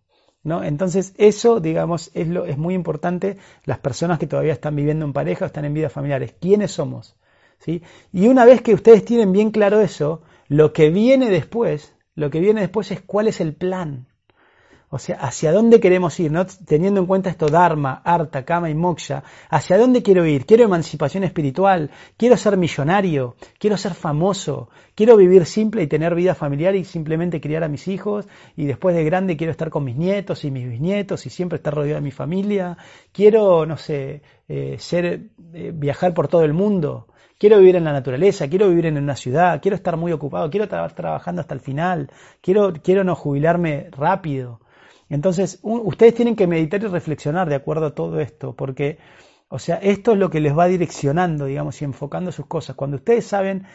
¿no? Entonces eso, digamos, es, lo, es muy importante las personas que todavía están viviendo en pareja o están en vidas familiares. ¿Quiénes somos? ¿Sí? Y una vez que ustedes tienen bien claro eso, Lo que viene después, lo que viene después es cuál es el plan. O sea, hacia dónde queremos ir, ¿no? teniendo en cuenta esto Dharma, Arta, Kama y Moksha, hacia dónde quiero ir, quiero emancipación espiritual, quiero ser millonario, quiero ser famoso, quiero vivir simple y tener vida familiar y simplemente criar a mis hijos y después de grande quiero estar con mis nietos y mis bisnietos y siempre estar rodeado de mi familia, quiero, no sé, eh, ser, eh, viajar por todo el mundo, quiero vivir en la naturaleza, quiero vivir en una ciudad, quiero estar muy ocupado, quiero estar trabajando hasta el final, quiero, quiero no jubilarme rápido. Entonces, ustedes tienen que meditar y reflexionar de acuerdo a todo esto, porque, o sea, esto es lo que les va direccionando, digamos, y enfocando sus cosas. Cuando ustedes saben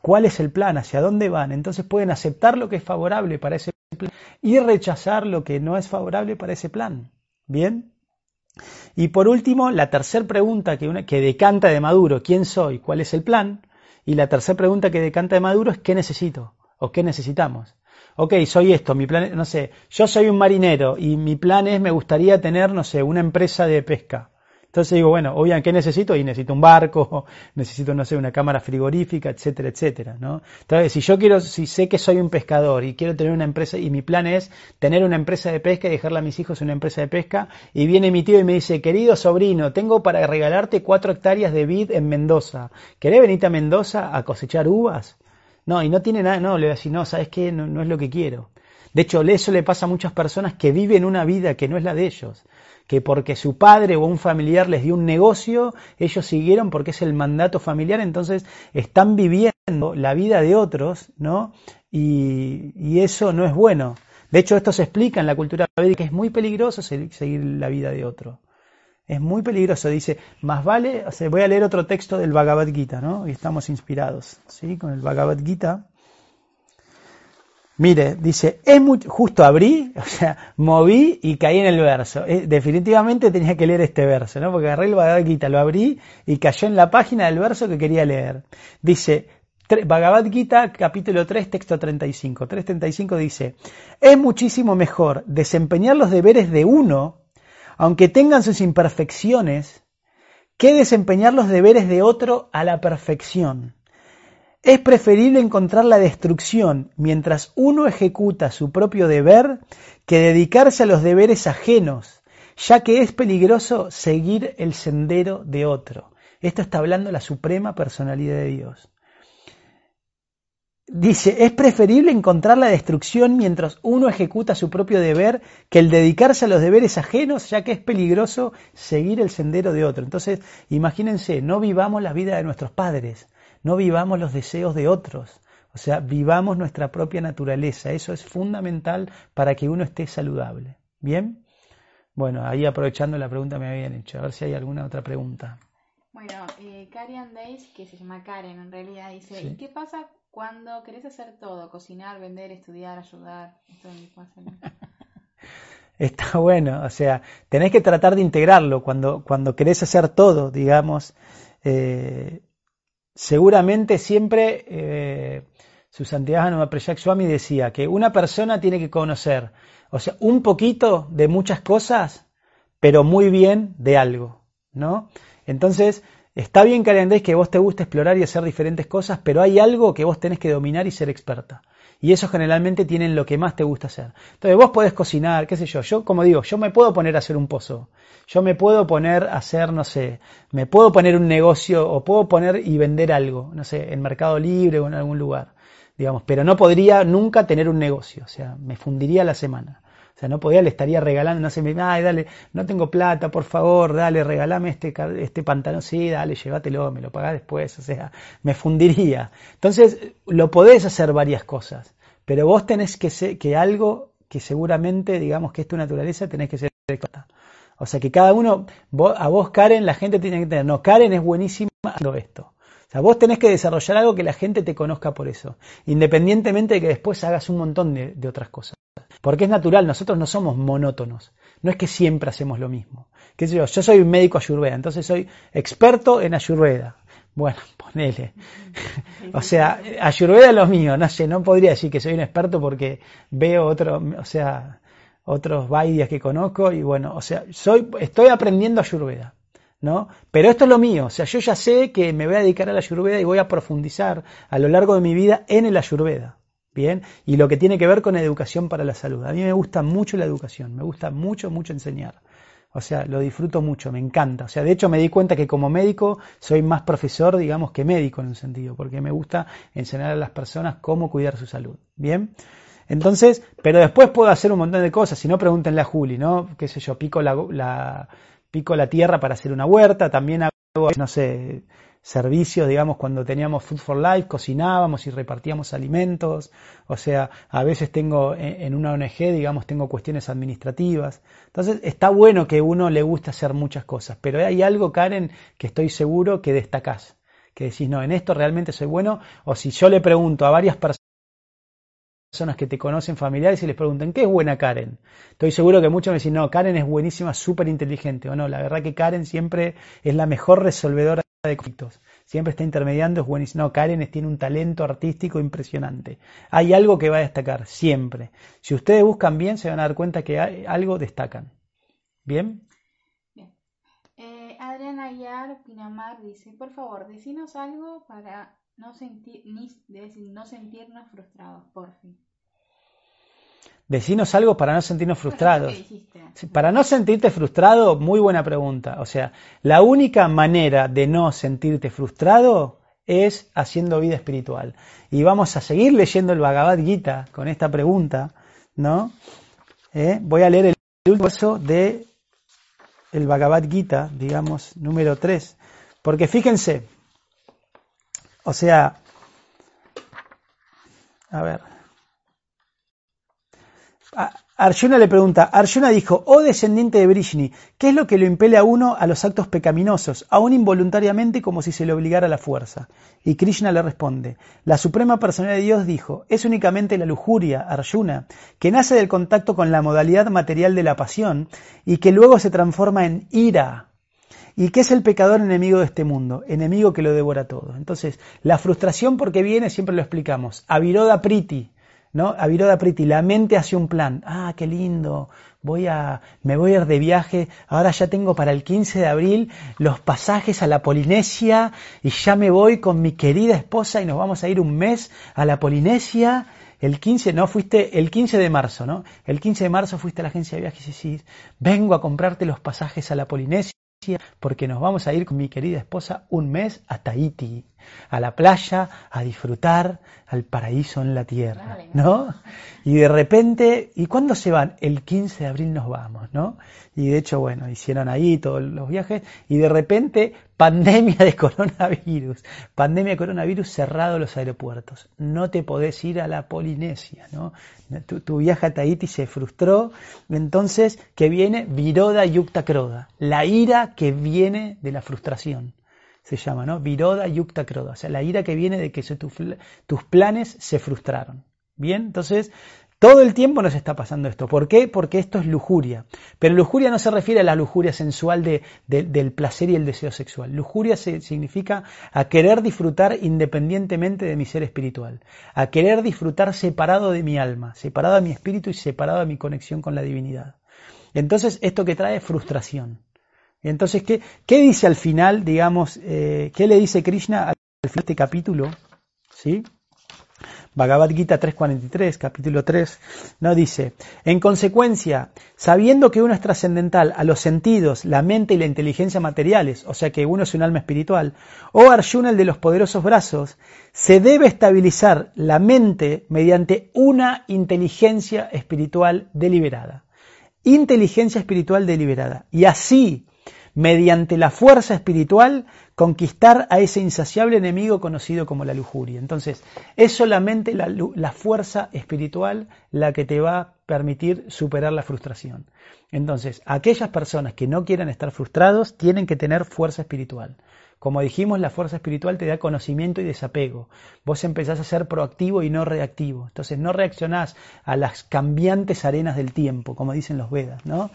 cuál es el plan, hacia dónde van, entonces pueden aceptar lo que es favorable para ese plan y rechazar lo que no es favorable para ese plan. ¿Bien? Y por último, la tercera pregunta que, que decanta de Maduro, ¿quién soy? ¿Cuál es el plan? Y la tercera pregunta que decanta de Maduro es ¿qué necesito? ¿O qué necesitamos? Ok, soy esto, mi plan, no sé, yo soy un marinero y mi plan es, me gustaría tener, no sé, una empresa de pesca. Entonces digo, bueno, obviamente, ¿qué necesito? Y necesito un barco, necesito, no sé, una cámara frigorífica, etcétera, etcétera, ¿no? Entonces, si yo quiero, si sé que soy un pescador y quiero tener una empresa, y mi plan es tener una empresa de pesca y dejarle a mis hijos una empresa de pesca, y viene mi tío y me dice, querido sobrino, tengo para regalarte cuatro hectáreas de vid en Mendoza, ¿querés venirte a Mendoza a cosechar uvas? No, y no tiene nada, no, le voy a decir, no, ¿sabes qué? No, es lo que quiero. De hecho, eso le pasa a muchas personas que viven una vida que no es la de ellos, que porque su padre o un familiar les dio un negocio, ellos siguieron porque es el mandato familiar, entonces están viviendo la vida de otros, ¿no? Y, y eso no es bueno. De hecho, esto se explica en la cultura védica, es muy peligroso seguir la vida de otro. Es muy peligroso, dice, más vale, o sea, voy a leer otro texto del Bhagavad Gita, ¿no? Y estamos inspirados, ¿sí? Con el Bhagavad Gita. Mire, dice, es muy, justo abrí, o sea, moví y caí en el verso. definitivamente tenía que leer este verso, ¿no? Porque agarré el Bhagavad Gita, lo abrí y cayó en la página del verso que quería leer. Dice, Bhagavad Gita, capítulo 3, texto 35. 3.35 dice, es muchísimo mejor desempeñar los deberes de uno aunque tengan sus imperfecciones, que desempeñar los deberes de otro a la perfección. Es preferible encontrar la destrucción mientras uno ejecuta su propio deber que dedicarse a los deberes ajenos, ya que es peligroso seguir el sendero de otro. Esto está hablando la suprema personalidad de Dios. Dice, es preferible encontrar la destrucción mientras uno ejecuta su propio deber que el dedicarse a los deberes ajenos, ya que es peligroso seguir el sendero de otro. Entonces, imagínense, no vivamos la vida de nuestros padres, no vivamos los deseos de otros, o sea, vivamos nuestra propia naturaleza. Eso es fundamental para que uno esté saludable. ¿Bien? Bueno, ahí aprovechando la pregunta me habían hecho, a ver si hay alguna otra pregunta. Bueno, eh, Karen Days, que se llama Karen en realidad, dice, ¿y qué pasa cuando querés hacer todo, cocinar, vender, estudiar, ayudar, Está bueno, o sea, tenés que tratar de integrarlo cuando, cuando querés hacer todo, digamos. Eh, seguramente siempre eh, su santidad Swami decía que una persona tiene que conocer, o sea, un poquito de muchas cosas, pero muy bien de algo, ¿no? Entonces, Está bien que que vos te guste explorar y hacer diferentes cosas, pero hay algo que vos tenés que dominar y ser experta. Y eso generalmente tienen lo que más te gusta hacer. Entonces vos podés cocinar, qué sé yo. Yo, como digo, yo me puedo poner a hacer un pozo. Yo me puedo poner a hacer, no sé, me puedo poner un negocio o puedo poner y vender algo, no sé, en Mercado Libre o en algún lugar, digamos. Pero no podría nunca tener un negocio. O sea, me fundiría la semana. O sea, no podía, le estaría regalando, no sé, ay, dale, no tengo plata, por favor, dale, regalame este, este pantalón, sí, dale, llévatelo, me lo pagás después, o sea, me fundiría. Entonces, lo podés hacer varias cosas, pero vos tenés que ser, que algo que seguramente, digamos, que es tu naturaleza, tenés que ser O sea, que cada uno, a vos, Karen, la gente tiene que tener, no, Karen es buenísima haciendo esto. O sea, vos tenés que desarrollar algo que la gente te conozca por eso, independientemente de que después hagas un montón de otras cosas. Porque es natural, nosotros no somos monótonos. No es que siempre hacemos lo mismo. ¿Qué sé yo? yo soy un médico ayurveda, entonces soy experto en ayurveda. Bueno, ponele. o sea, ayurveda es lo mío, no sé, no podría decir que soy un experto porque veo otro, o sea, otros vaidias que conozco y bueno, o sea, soy, estoy aprendiendo ayurveda. ¿No? Pero esto es lo mío, o sea, yo ya sé que me voy a dedicar a la ayurveda y voy a profundizar a lo largo de mi vida en el ayurveda. Bien, y lo que tiene que ver con educación para la salud. A mí me gusta mucho la educación, me gusta mucho, mucho enseñar. O sea, lo disfruto mucho, me encanta. O sea, de hecho me di cuenta que como médico soy más profesor, digamos, que médico en un sentido, porque me gusta enseñar a las personas cómo cuidar su salud. Bien. Entonces, pero después puedo hacer un montón de cosas. Si no, pregúntenle a Juli, ¿no? Qué sé yo, pico la, la, pico la tierra para hacer una huerta, también hago, no sé, servicios, digamos, cuando teníamos Food for Life, cocinábamos y repartíamos alimentos, o sea, a veces tengo en una ONG, digamos, tengo cuestiones administrativas. Entonces, está bueno que uno le guste hacer muchas cosas, pero hay algo, Karen, que estoy seguro que destacás, que decís, no, en esto realmente soy bueno, o si yo le pregunto a varias personas, personas que te conocen familiares y les preguntan, ¿qué es buena Karen? Estoy seguro que muchos me dicen, no, Karen es buenísima, súper inteligente. O no, la verdad que Karen siempre es la mejor resolvedora de conflictos. Siempre está intermediando, es buenísimo. No, Karen tiene un talento artístico impresionante. Hay algo que va a destacar, siempre. Si ustedes buscan bien, se van a dar cuenta que hay, algo destacan. ¿Bien? Eh, Adriana Aguiar Pinamar dice, por favor, decinos algo para no, sentir, ni, no sentirnos frustrados, por fin. Decinos algo para no sentirnos frustrados. Para no sentirte frustrado, muy buena pregunta. O sea, la única manera de no sentirte frustrado es haciendo vida espiritual. Y vamos a seguir leyendo el Bhagavad Gita con esta pregunta, ¿no? ¿Eh? Voy a leer el último verso de el Bhagavad Gita, digamos, número 3. Porque fíjense, o sea, a ver. Arjuna le pregunta, Arjuna dijo, oh descendiente de Brishni, ¿qué es lo que lo impele a uno a los actos pecaminosos, aún involuntariamente como si se le obligara a la fuerza? Y Krishna le responde, la suprema personalidad de Dios dijo, es únicamente la lujuria, Arjuna, que nace del contacto con la modalidad material de la pasión y que luego se transforma en ira. ¿Y qué es el pecador enemigo de este mundo? Enemigo que lo devora todo. Entonces, la frustración porque viene, siempre lo explicamos, aviroda priti, ¿no? Aviroda Priti, la mente hace un plan. Ah, qué lindo. Voy a, me voy a ir de viaje. Ahora ya tengo para el 15 de abril los pasajes a la Polinesia y ya me voy con mi querida esposa y nos vamos a ir un mes a la Polinesia. El 15, no, fuiste el 15 de marzo, ¿no? El 15 de marzo fuiste a la agencia de viajes y decís, vengo a comprarte los pasajes a la Polinesia porque nos vamos a ir con mi querida esposa un mes a Tahiti, a la playa, a disfrutar al paraíso en la tierra, ¿no? Y de repente, ¿y cuándo se van? El 15 de abril nos vamos, ¿no? Y de hecho, bueno, hicieron ahí todos los viajes y de repente pandemia de coronavirus, pandemia de coronavirus cerrado los aeropuertos, no te podés ir a la Polinesia, ¿no? Tu, viaje a Tahiti se frustró, entonces, ¿qué viene? Viroda Yukta Kroda, la ira que viene de la frustración se llama, ¿no? Viroda Yukta Kroda, o sea, la ira que viene de que tus planes se frustraron. Bien, entonces todo el tiempo nos está pasando esto. ¿Por qué? Porque esto es lujuria. Pero lujuria no se refiere a la lujuria sensual de, del placer y el deseo sexual. Lujuria significa a querer disfrutar independientemente de mi ser espiritual. A querer disfrutar separado de mi alma, separado de mi espíritu y separado de mi conexión con la divinidad. Entonces, esto que trae frustración. Entonces, ¿qué, qué dice al final, digamos, eh, qué le dice Krishna al final de este capítulo? ¿Sí? Bhagavad Gita 3.43, capítulo 3, no dice, en consecuencia, sabiendo que uno es trascendental a los sentidos, la mente y la inteligencia materiales, o sea que uno es un alma espiritual, o Arjuna el de los poderosos brazos, se debe estabilizar la mente mediante una inteligencia espiritual deliberada. Inteligencia espiritual deliberada. Y así, mediante la fuerza espiritual, conquistar a ese insaciable enemigo conocido como la lujuria. Entonces, es solamente la, fuerza espiritual la que te va a permitir superar la frustración. Entonces, aquellas personas que no quieran estar frustrados tienen que tener fuerza espiritual. Como dijimos, la fuerza espiritual te da conocimiento y desapego. Vos empezás a ser proactivo y no reactivo. Entonces no reaccionás a las cambiantes arenas del tiempo, como dicen los Vedas, ¿no?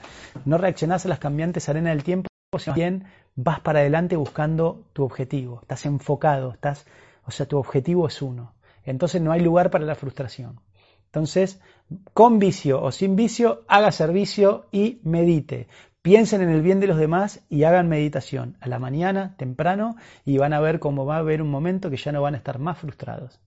No reaccionás a las cambiantes arenas del tiempo, sino bien vas para adelante buscando tu objetivo. Estás enfocado, estás, o sea, tu objetivo es uno. Entonces no hay lugar para la frustración. Entonces, con vicio o sin vicio, haga servicio y medite. piensen en el bien de los demás y hagan meditación a la mañana, temprano, y van a ver cómo va a haber un momento que ya no van a estar más frustrados.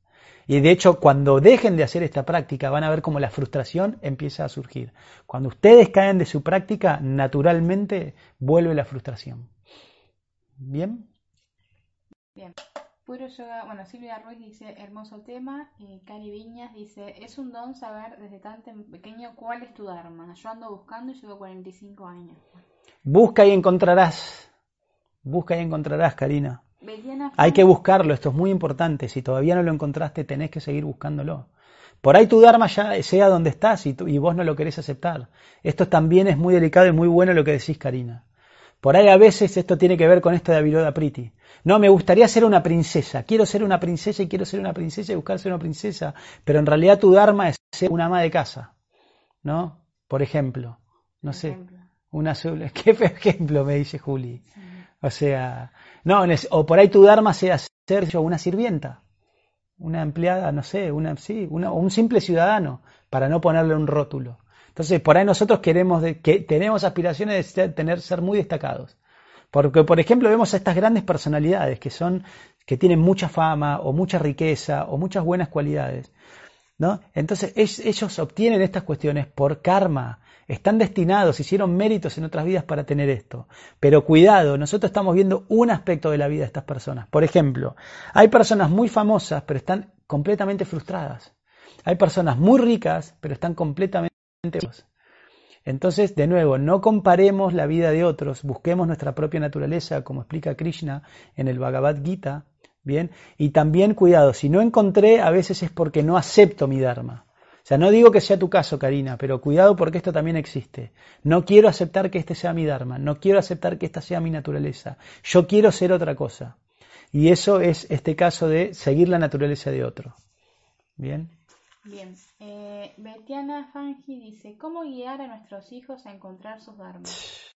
Y de hecho, cuando dejen de hacer esta práctica, van a ver cómo la frustración empieza a surgir. Cuando ustedes caen de su práctica, naturalmente vuelve la frustración. ¿Bien? Bien. Puro yoga, bueno, Silvia Ruiz dice, hermoso tema, y Cari Viñas dice, es un don saber desde tan pequeño cuál es tu Dharma. Yo ando buscando y llevo 45 años. Busca y encontrarás. Busca y encontrarás, Karina. Hay que buscarlo, esto es muy importante. Si todavía no lo encontraste, tenés que seguir buscándolo. Por ahí tu Dharma ya sea donde estás y, y vos no lo querés aceptar. Esto también es muy delicado y muy bueno lo que decís, Karina. Por ahí a veces esto tiene que ver con esto de Aviroda Priti. No, me gustaría ser una princesa. Quiero ser una princesa y quiero ser una princesa y buscar ser una princesa. Pero en realidad tu Dharma es ser una ama de casa. ¿No? Por ejemplo. No sé. Una Qué ejemplo me dice Juli. O sea, no, o por ahí tu Dharma sea ser yo una sirvienta. Una empleada, no sé, una, sí, una, un simple ciudadano, para no ponerle un rótulo. Entonces, por ahí nosotros queremos, que tenemos aspiraciones de tener, ser muy destacados. Porque, por ejemplo, vemos a estas grandes personalidades que son, que tienen mucha fama, o mucha riqueza, o muchas buenas cualidades. ¿no? Entonces, ellos obtienen estas cuestiones por karma. Están destinados, hicieron méritos en otras vidas para tener esto. Pero cuidado, nosotros estamos viendo un aspecto de la vida de estas personas. Por ejemplo, hay personas muy famosas, pero están completamente frustradas. Hay personas muy ricas, pero están completamente entonces, de nuevo, no comparemos la vida de otros, busquemos nuestra propia naturaleza, como explica Krishna en el Bhagavad Gita, ¿bien? Y también, cuidado, si no encontré, a veces es porque no acepto mi Dharma. O sea, no digo que sea tu caso, Karina, pero cuidado porque esto también existe. No quiero aceptar que este sea mi Dharma, no quiero aceptar que esta sea mi naturaleza. Yo quiero ser otra cosa. Y eso es este caso de seguir la naturaleza de otro. ¿Bien? Bien. Eh, Betiana Fangi dice, ¿cómo guiar a nuestros hijos a encontrar sus dharmas?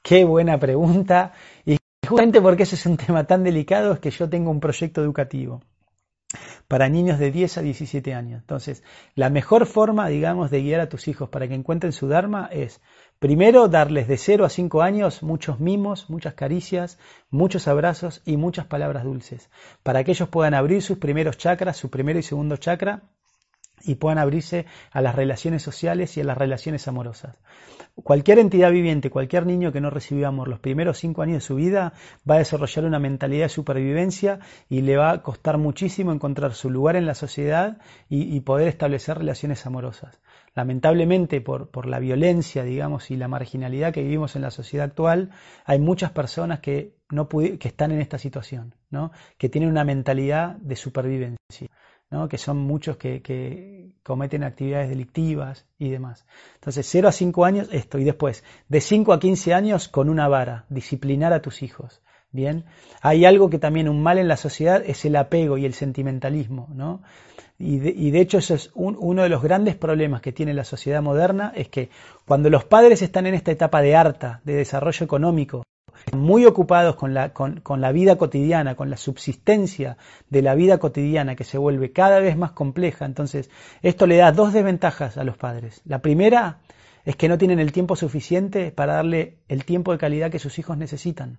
Qué buena pregunta. Y justamente porque ese es un tema tan delicado es que yo tengo un proyecto educativo para niños de 10 a 17 años. Entonces, la mejor forma, digamos, de guiar a tus hijos para que encuentren su Dharma es, primero, darles de 0 a 5 años muchos mimos, muchas caricias, muchos abrazos y muchas palabras dulces, para que ellos puedan abrir sus primeros chakras, su primero y segundo chakra, y puedan abrirse a las relaciones sociales y a las relaciones amorosas. Cualquier entidad viviente, cualquier niño que no recibió amor los primeros cinco años de su vida va a desarrollar una mentalidad de supervivencia y le va a costar muchísimo encontrar su lugar en la sociedad y, poder establecer relaciones amorosas. Lamentablemente, por, la violencia, digamos, y la marginalidad que vivimos en la sociedad actual, hay muchas personas que, no que están en esta situación, ¿no? que tienen una mentalidad de supervivencia que son muchos que, cometen actividades delictivas y demás. Entonces, 0 a 5 años esto, y después, de 5 a 15 años con una vara, disciplinar a tus hijos. Bien, hay algo que también un mal en la sociedad es el apego y el sentimentalismo, ¿no? Y de, hecho eso es uno de los grandes problemas que tiene la sociedad moderna, es que cuando los padres están en esta etapa de harta, de desarrollo económico, muy ocupados con la, con, la vida cotidiana, con la subsistencia de la vida cotidiana que se vuelve cada vez más compleja. Entonces, esto le da dos desventajas a los padres. La primera es que no tienen el tiempo suficiente para darle el tiempo de calidad que sus hijos necesitan.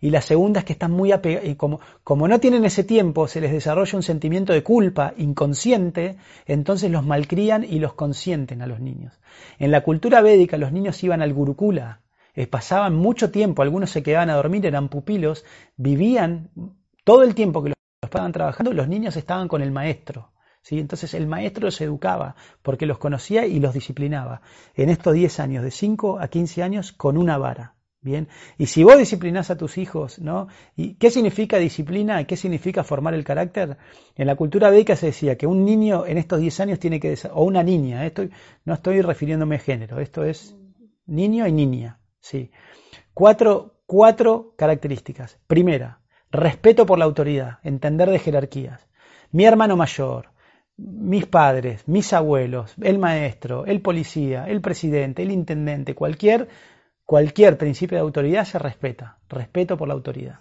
Y la segunda es que están muy apegados, y como, como no tienen ese tiempo, se les desarrolla un sentimiento de culpa inconsciente, entonces los malcrían y los consienten a los niños. En la cultura védica los niños iban al gurukula, eh, pasaban mucho tiempo, algunos se quedaban a dormir, eran pupilos, vivían todo el tiempo que los estaban trabajando, los niños estaban con el maestro. ¿sí? Entonces el maestro los educaba porque los conocía y los disciplinaba. En estos 10 años, de 5 a 15 años, con una vara. Bien, y si vos disciplinás a tus hijos, ¿no? ¿Y qué significa disciplina? ¿Qué significa formar el carácter? En la cultura védica se decía que un niño en estos 10 años tiene que, o una niña, esto, no estoy refiriéndome a género, esto es niño y niña, Sí. Cuatro, cuatro características. Primera, respeto por la autoridad, entender de jerarquías. Mi hermano mayor, mis padres, mis abuelos, el maestro, el policía, el presidente, el intendente, cualquier, cualquier principio de autoridad se respeta. Respeto por la autoridad.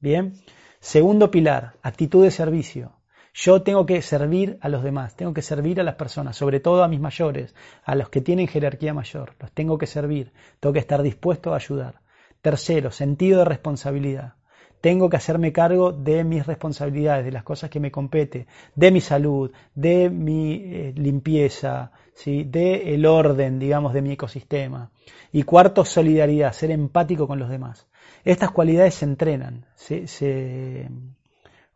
Bien. Segundo pilar, actitud de servicio. Yo tengo que servir a los demás, tengo que servir a las personas, sobre todo a mis mayores, a los que tienen jerarquía mayor. Los tengo que servir, tengo que estar dispuesto a ayudar. Tercero, sentido de responsabilidad. Tengo que hacerme cargo de mis responsabilidades, de las cosas que me compete, de mi salud, de mi eh, limpieza, ¿sí? de el orden, digamos, de mi ecosistema. Y cuarto, solidaridad, ser empático con los demás. Estas cualidades se entrenan, se,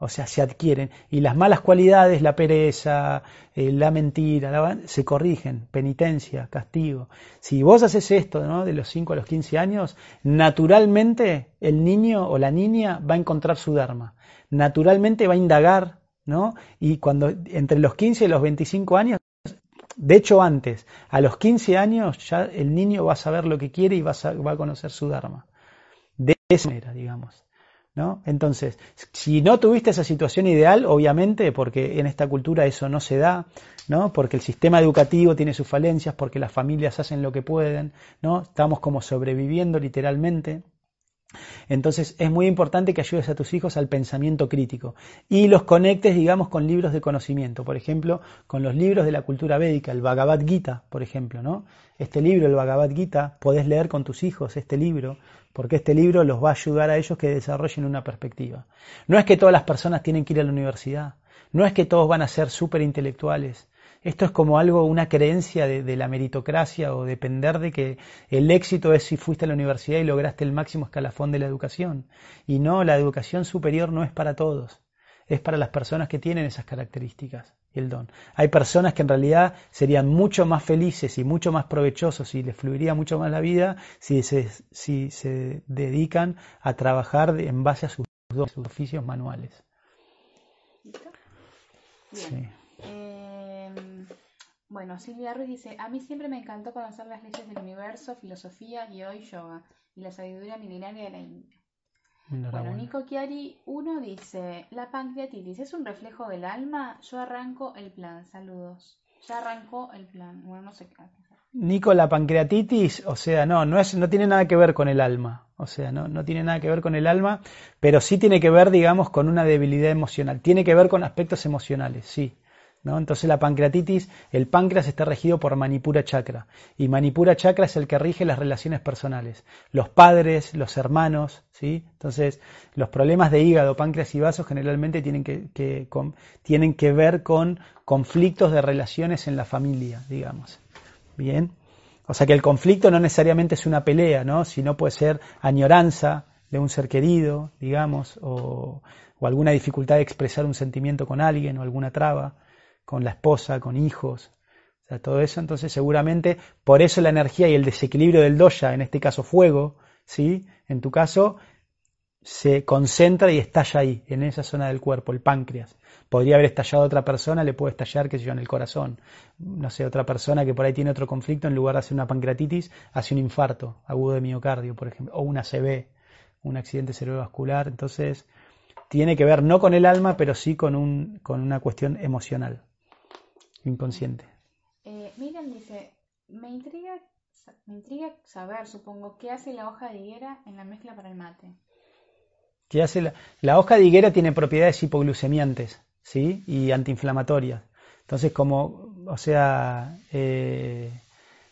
o sea, se adquieren. Y las malas cualidades, la pereza, eh, la mentira, se corrigen, penitencia, castigo. Si vos haces esto ¿no? de los 5 a los 15 años, naturalmente el niño o la niña va a encontrar su Dharma. Naturalmente va a indagar, ¿no? Y cuando entre los 15 y los 25 años, de hecho antes, a los 15 años ya el niño va a saber lo que quiere y va a, va a conocer su Dharma. De esa manera, digamos. ¿No? Entonces, si no tuviste esa situación ideal, obviamente, porque en esta cultura eso no se da, ¿no? Porque el sistema educativo tiene sus falencias, porque las familias hacen lo que pueden, ¿no? Estamos como sobreviviendo literalmente. Entonces es muy importante que ayudes a tus hijos al pensamiento crítico y los conectes, digamos, con libros de conocimiento. Por ejemplo, con los libros de la cultura védica, el Bhagavad Gita, por ejemplo, ¿no? Este libro, el Bhagavad Gita, podés leer con tus hijos este libro, porque este libro los va a ayudar a ellos que desarrollen una perspectiva. No es que todas las personas tienen que ir a la universidad, no es que todos van a ser súper intelectuales, esto es como algo, una creencia de, la meritocracia o depender de que el éxito es si fuiste a la universidad y lograste el máximo escalafón de la educación. Y no, la educación superior no es para todos, es para las personas que tienen esas características y el don. Hay personas que en realidad serían mucho más felices y mucho más provechosos y les fluiría mucho más la vida si se, si se dedican a trabajar en base a sus, sus oficios manuales. Sí. Bueno, Silvia Ruiz dice, a mí siempre me encantó conocer las leyes del universo, filosofía y hoy yoga y la sabiduría milenaria de la India. Bueno, Nico Chiari 1 dice, la pancreatitis es un reflejo del alma, yo arranco el plan, saludos. Ya arrancó el plan, bueno, no sé qué. Nico, la pancreatitis, o sea, no, no, es, no tiene nada que ver con el alma, o sea, no, no tiene nada que ver con el alma, pero sí tiene que ver, digamos, con una debilidad emocional, tiene que ver con aspectos emocionales, sí. Entonces la pancreatitis, el páncreas está regido por Manipura Chakra y Manipura Chakra es el que rige las relaciones personales, los padres, los hermanos, ¿sí? Entonces los problemas de hígado, páncreas y vasos generalmente tienen que, tienen que ver con conflictos de relaciones en la familia, digamos. Bien. O sea que el conflicto no necesariamente es una pelea, ¿no? Sino puede ser añoranza de un ser querido, digamos, o alguna dificultad de expresar un sentimiento con alguien o alguna traba con la esposa, con hijos, o sea, todo eso, entonces seguramente por eso la energía y el desequilibrio del doya, en este caso fuego, ¿sí? En tu caso, se concentra y estalla ahí, en esa zona del cuerpo, el páncreas. Podría haber estallado otra persona, le puede estallar, qué sé yo, en el corazón. No sé, otra persona que por ahí tiene otro conflicto, en lugar de hacer una pancreatitis, hace un infarto agudo de miocardio, por ejemplo, o una CB, un accidente cerebrovascular. Entonces, tiene que ver no con el alma, pero sí con, un, con una cuestión emocional inconsciente. Eh, Miriam dice, me intriga, me intriga saber, supongo, qué hace la hoja de higuera en la mezcla para el mate. ¿Qué hace la, la hoja de higuera tiene propiedades hipoglucemiantes, ¿sí? Y antiinflamatorias. Entonces, como, o sea, eh,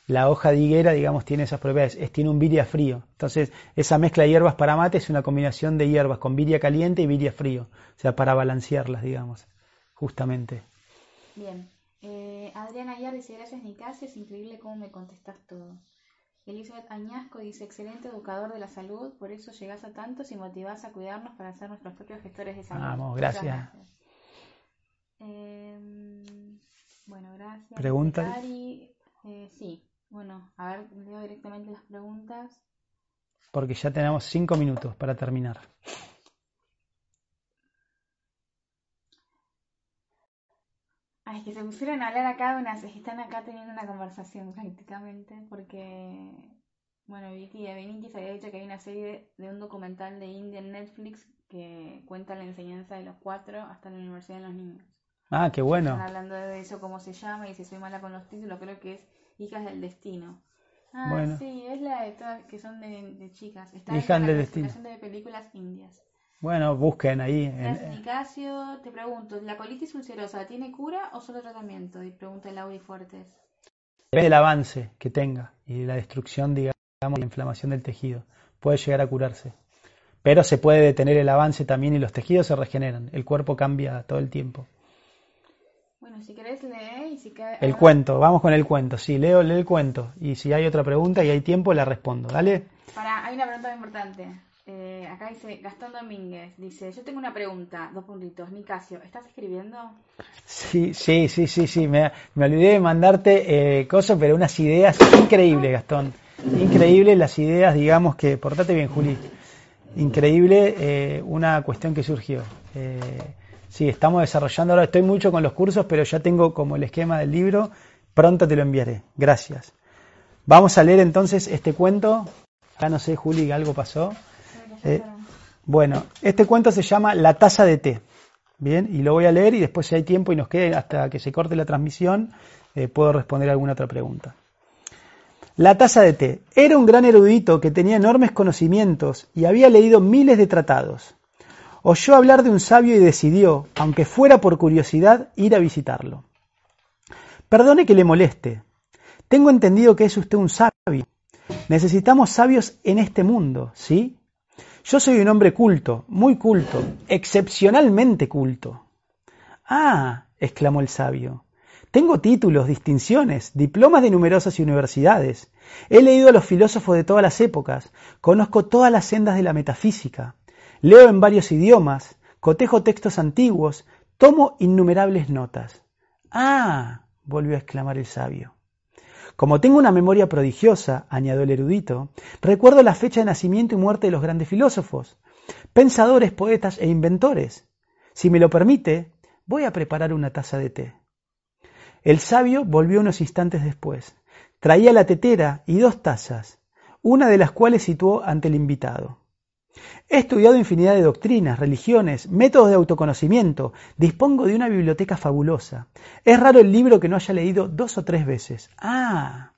la hoja de higuera, digamos, tiene esas propiedades. Es, tiene un viria frío. Entonces, esa mezcla de hierbas para mate es una combinación de hierbas con viria caliente y viria frío. O sea, para balancearlas, digamos, justamente. Bien. Eh, Adriana Ayar dice, gracias Nicasio, es increíble cómo me contestas todo. Elizabeth Añasco dice, excelente educador de la salud, por eso llegas a tantos y motivas a cuidarnos para ser nuestros propios gestores de salud. Vamos, gracias. Em, bueno, gracias. Pregunta. Eh, sí, bueno, a ver, leo directamente las preguntas. Porque ya tenemos cinco minutos para terminar. Ay, que se pusieron a hablar acá, unas, están acá teniendo una conversación prácticamente, porque, bueno, Vicky de Benitis había dicho que hay una serie de un documental de India en Netflix que cuenta la enseñanza de los cuatro hasta la universidad de los niños. Ah, qué bueno. Están hablando de eso, cómo se llama, y si soy mala con los títulos, creo que es Hijas del Destino. Ah, sí, es la de todas que son de, chicas. Está Hijas del Destino. de películas indias. Bueno, busquen ahí. en- Nicasio. Te pregunto, ¿la colitis ulcerosa tiene cura o solo tratamiento? Y pregunta Lauri Fuertes. Depende del avance que tenga y de la destrucción, digamos, la inflamación del tejido. Puede llegar a curarse. Pero se puede detener el avance también y los tejidos se regeneran. El cuerpo cambia todo el tiempo. Bueno, si querés lee y si querés... El cuento, vamos con el cuento. Sí, leo, leo el cuento. Y si hay otra pregunta y hay tiempo, la respondo. Dale. Para, hay una pregunta muy importante. Eh, acá dice Gastón Domínguez. Dice, yo tengo una pregunta, dos puntitos. Nicasio, ¿estás escribiendo? Sí, sí, sí, sí, sí. Me, me olvidé de mandarte eh, cosas, pero unas ideas increíbles, Gastón. Increíbles las ideas, digamos que. Portate bien, Juli. Increíble eh, una cuestión que surgió. Sí, estamos desarrollando ahora. Estoy mucho con los cursos, pero ya tengo como el esquema del libro. Pronto te lo enviaré. Gracias. Vamos a leer entonces este cuento. Acá no sé, Juli, algo pasó. Eh, bueno, este cuento se llama La taza de té. Bien, y lo voy a leer y después si hay tiempo y nos quede hasta que se corte la transmisión, eh, puedo responder alguna otra pregunta. La taza de té. Era un gran erudito que tenía enormes conocimientos y había leído miles de tratados. Oyó hablar de un sabio y decidió, aunque fuera por curiosidad, ir a visitarlo. Perdone que le moleste. Tengo entendido que es usted un sabio. Necesitamos sabios en este mundo, ¿sí? Yo soy un hombre culto, muy culto, excepcionalmente culto. Ah, exclamó el sabio. Tengo títulos, distinciones, diplomas de numerosas universidades. He leído a los filósofos de todas las épocas, conozco todas las sendas de la metafísica, leo en varios idiomas, cotejo textos antiguos, tomo innumerables notas. Ah, volvió a exclamar el sabio. Como tengo una memoria prodigiosa, añadió el erudito, recuerdo la fecha de nacimiento y muerte de los grandes filósofos, pensadores, poetas e inventores. Si me lo permite, voy a preparar una taza de té. El sabio volvió unos instantes después. Traía la tetera y dos tazas, una de las cuales situó ante el invitado. He estudiado infinidad de doctrinas, religiones, métodos de autoconocimiento, dispongo de una biblioteca fabulosa. Es raro el libro que no haya leído dos o tres veces. Ah.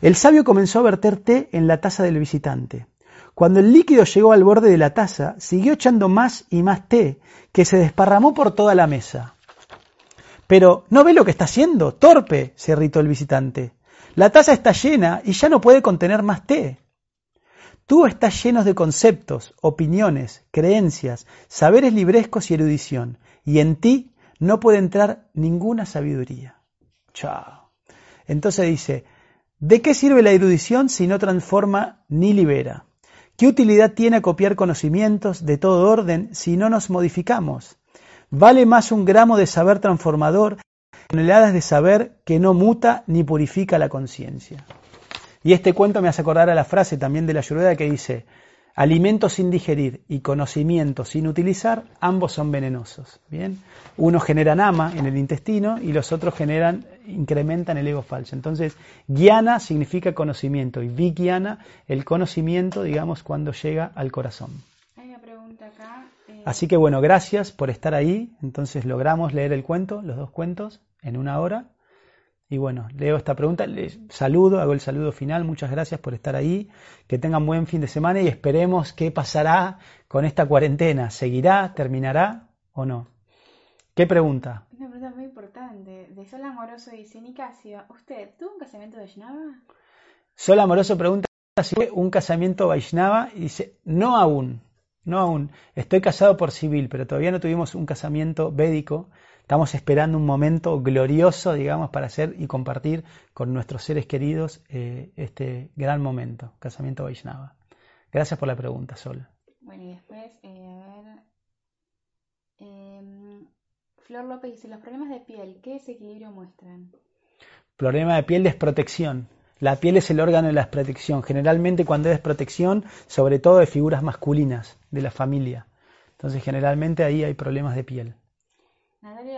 El sabio comenzó a verter té en la taza del visitante. Cuando el líquido llegó al borde de la taza, siguió echando más y más té, que se desparramó por toda la mesa. Pero, ¿no ve lo que está haciendo? Torpe, se irritó el visitante. La taza está llena y ya no puede contener más té. Tú estás lleno de conceptos, opiniones, creencias, saberes librescos y erudición, y en ti no puede entrar ninguna sabiduría. Chao. Entonces dice, ¿de qué sirve la erudición si no transforma ni libera? ¿Qué utilidad tiene copiar conocimientos de todo orden si no nos modificamos? Vale más un gramo de saber transformador que toneladas de saber que no muta ni purifica la conciencia. Y este cuento me hace acordar a la frase también de la Ayurveda que dice, alimento sin digerir y conocimiento sin utilizar, ambos son venenosos. ¿bien? Uno genera nama en el intestino y los otros generan, incrementan el ego falso. Entonces, guiana significa conocimiento y vigyana, el conocimiento, digamos, cuando llega al corazón. Hay una pregunta acá. eh, Así que bueno, gracias por estar ahí. Entonces logramos leer el cuento, los dos cuentos, en una hora. Y bueno, leo esta pregunta, les saludo, hago el saludo final, muchas gracias por estar ahí, que tengan buen fin de semana y esperemos qué pasará con esta cuarentena, ¿seguirá, terminará o no? ¿Qué pregunta? Una pregunta muy importante. De Sol Amoroso dice, Nicasio, ¿usted tuvo un casamiento de Vaishnava? Sol Amoroso pregunta si fue un casamiento Vaishnava y dice, no aún, no aún, estoy casado por civil, pero todavía no tuvimos un casamiento védico, Estamos esperando un momento glorioso, digamos, para hacer y compartir con nuestros seres queridos eh, este gran momento, casamiento Vaishnava. Gracias por la pregunta, Sol. Bueno, y después, eh, a ver. em, Flor López dice: Los problemas de piel, ¿qué desequilibrio muestran? Problema de piel, desprotección. La piel es el órgano de la desprotección. Generalmente cuando es desprotección, sobre todo de figuras masculinas de la familia. Entonces generalmente ahí hay problemas de piel. Natalia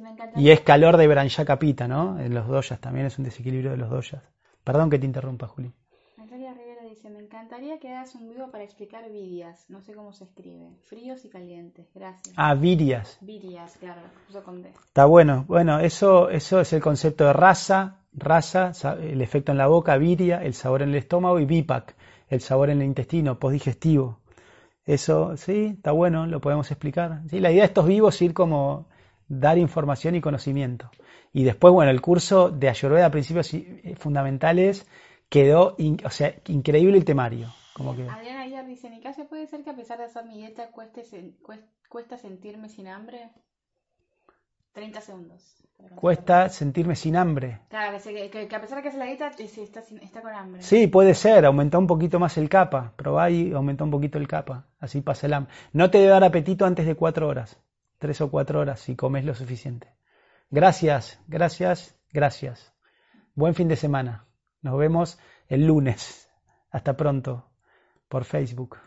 Me encanta. Y es calor de Branja Capita, ¿no? En los doyas también es un desequilibrio de los doyas. Perdón que te interrumpa, Juli. Natalia Rivera dice: Me encantaría que hagas un video para explicar vidias. No sé cómo se escribe. Fríos y calientes. Gracias. Ah, virias. Vidias, claro, con D. Está bueno. Bueno, eso, eso es el concepto de raza, raza, el efecto en la boca, viria, el sabor en el estómago y vipak, el sabor en el intestino, postdigestivo. Eso, sí, está bueno, lo podemos explicar. Sí, la idea de estos vivos es ir como dar información y conocimiento. Y después, bueno, el curso de Ayurveda, principios eh, fundamentales, quedó o sea, increíble el temario. Como que... Adriana ayer dice, en mi caso puede ser que a pesar de hacer mi dieta cueste, cuesta sentirme sin hambre. 30 segundos. Cuesta sentirme sin hambre. Claro, que, a pesar de que hace la dieta, está, está, con hambre. Sí, puede ser, aumentó un poquito más el capa. Probá y aumentó un poquito el capa. Así pasa el hambre. No te debe dar apetito antes de cuatro horas. Tres o cuatro horas si comes lo suficiente. Gracias, gracias, gracias. Buen fin de semana. Nos vemos el lunes. Hasta pronto por Facebook.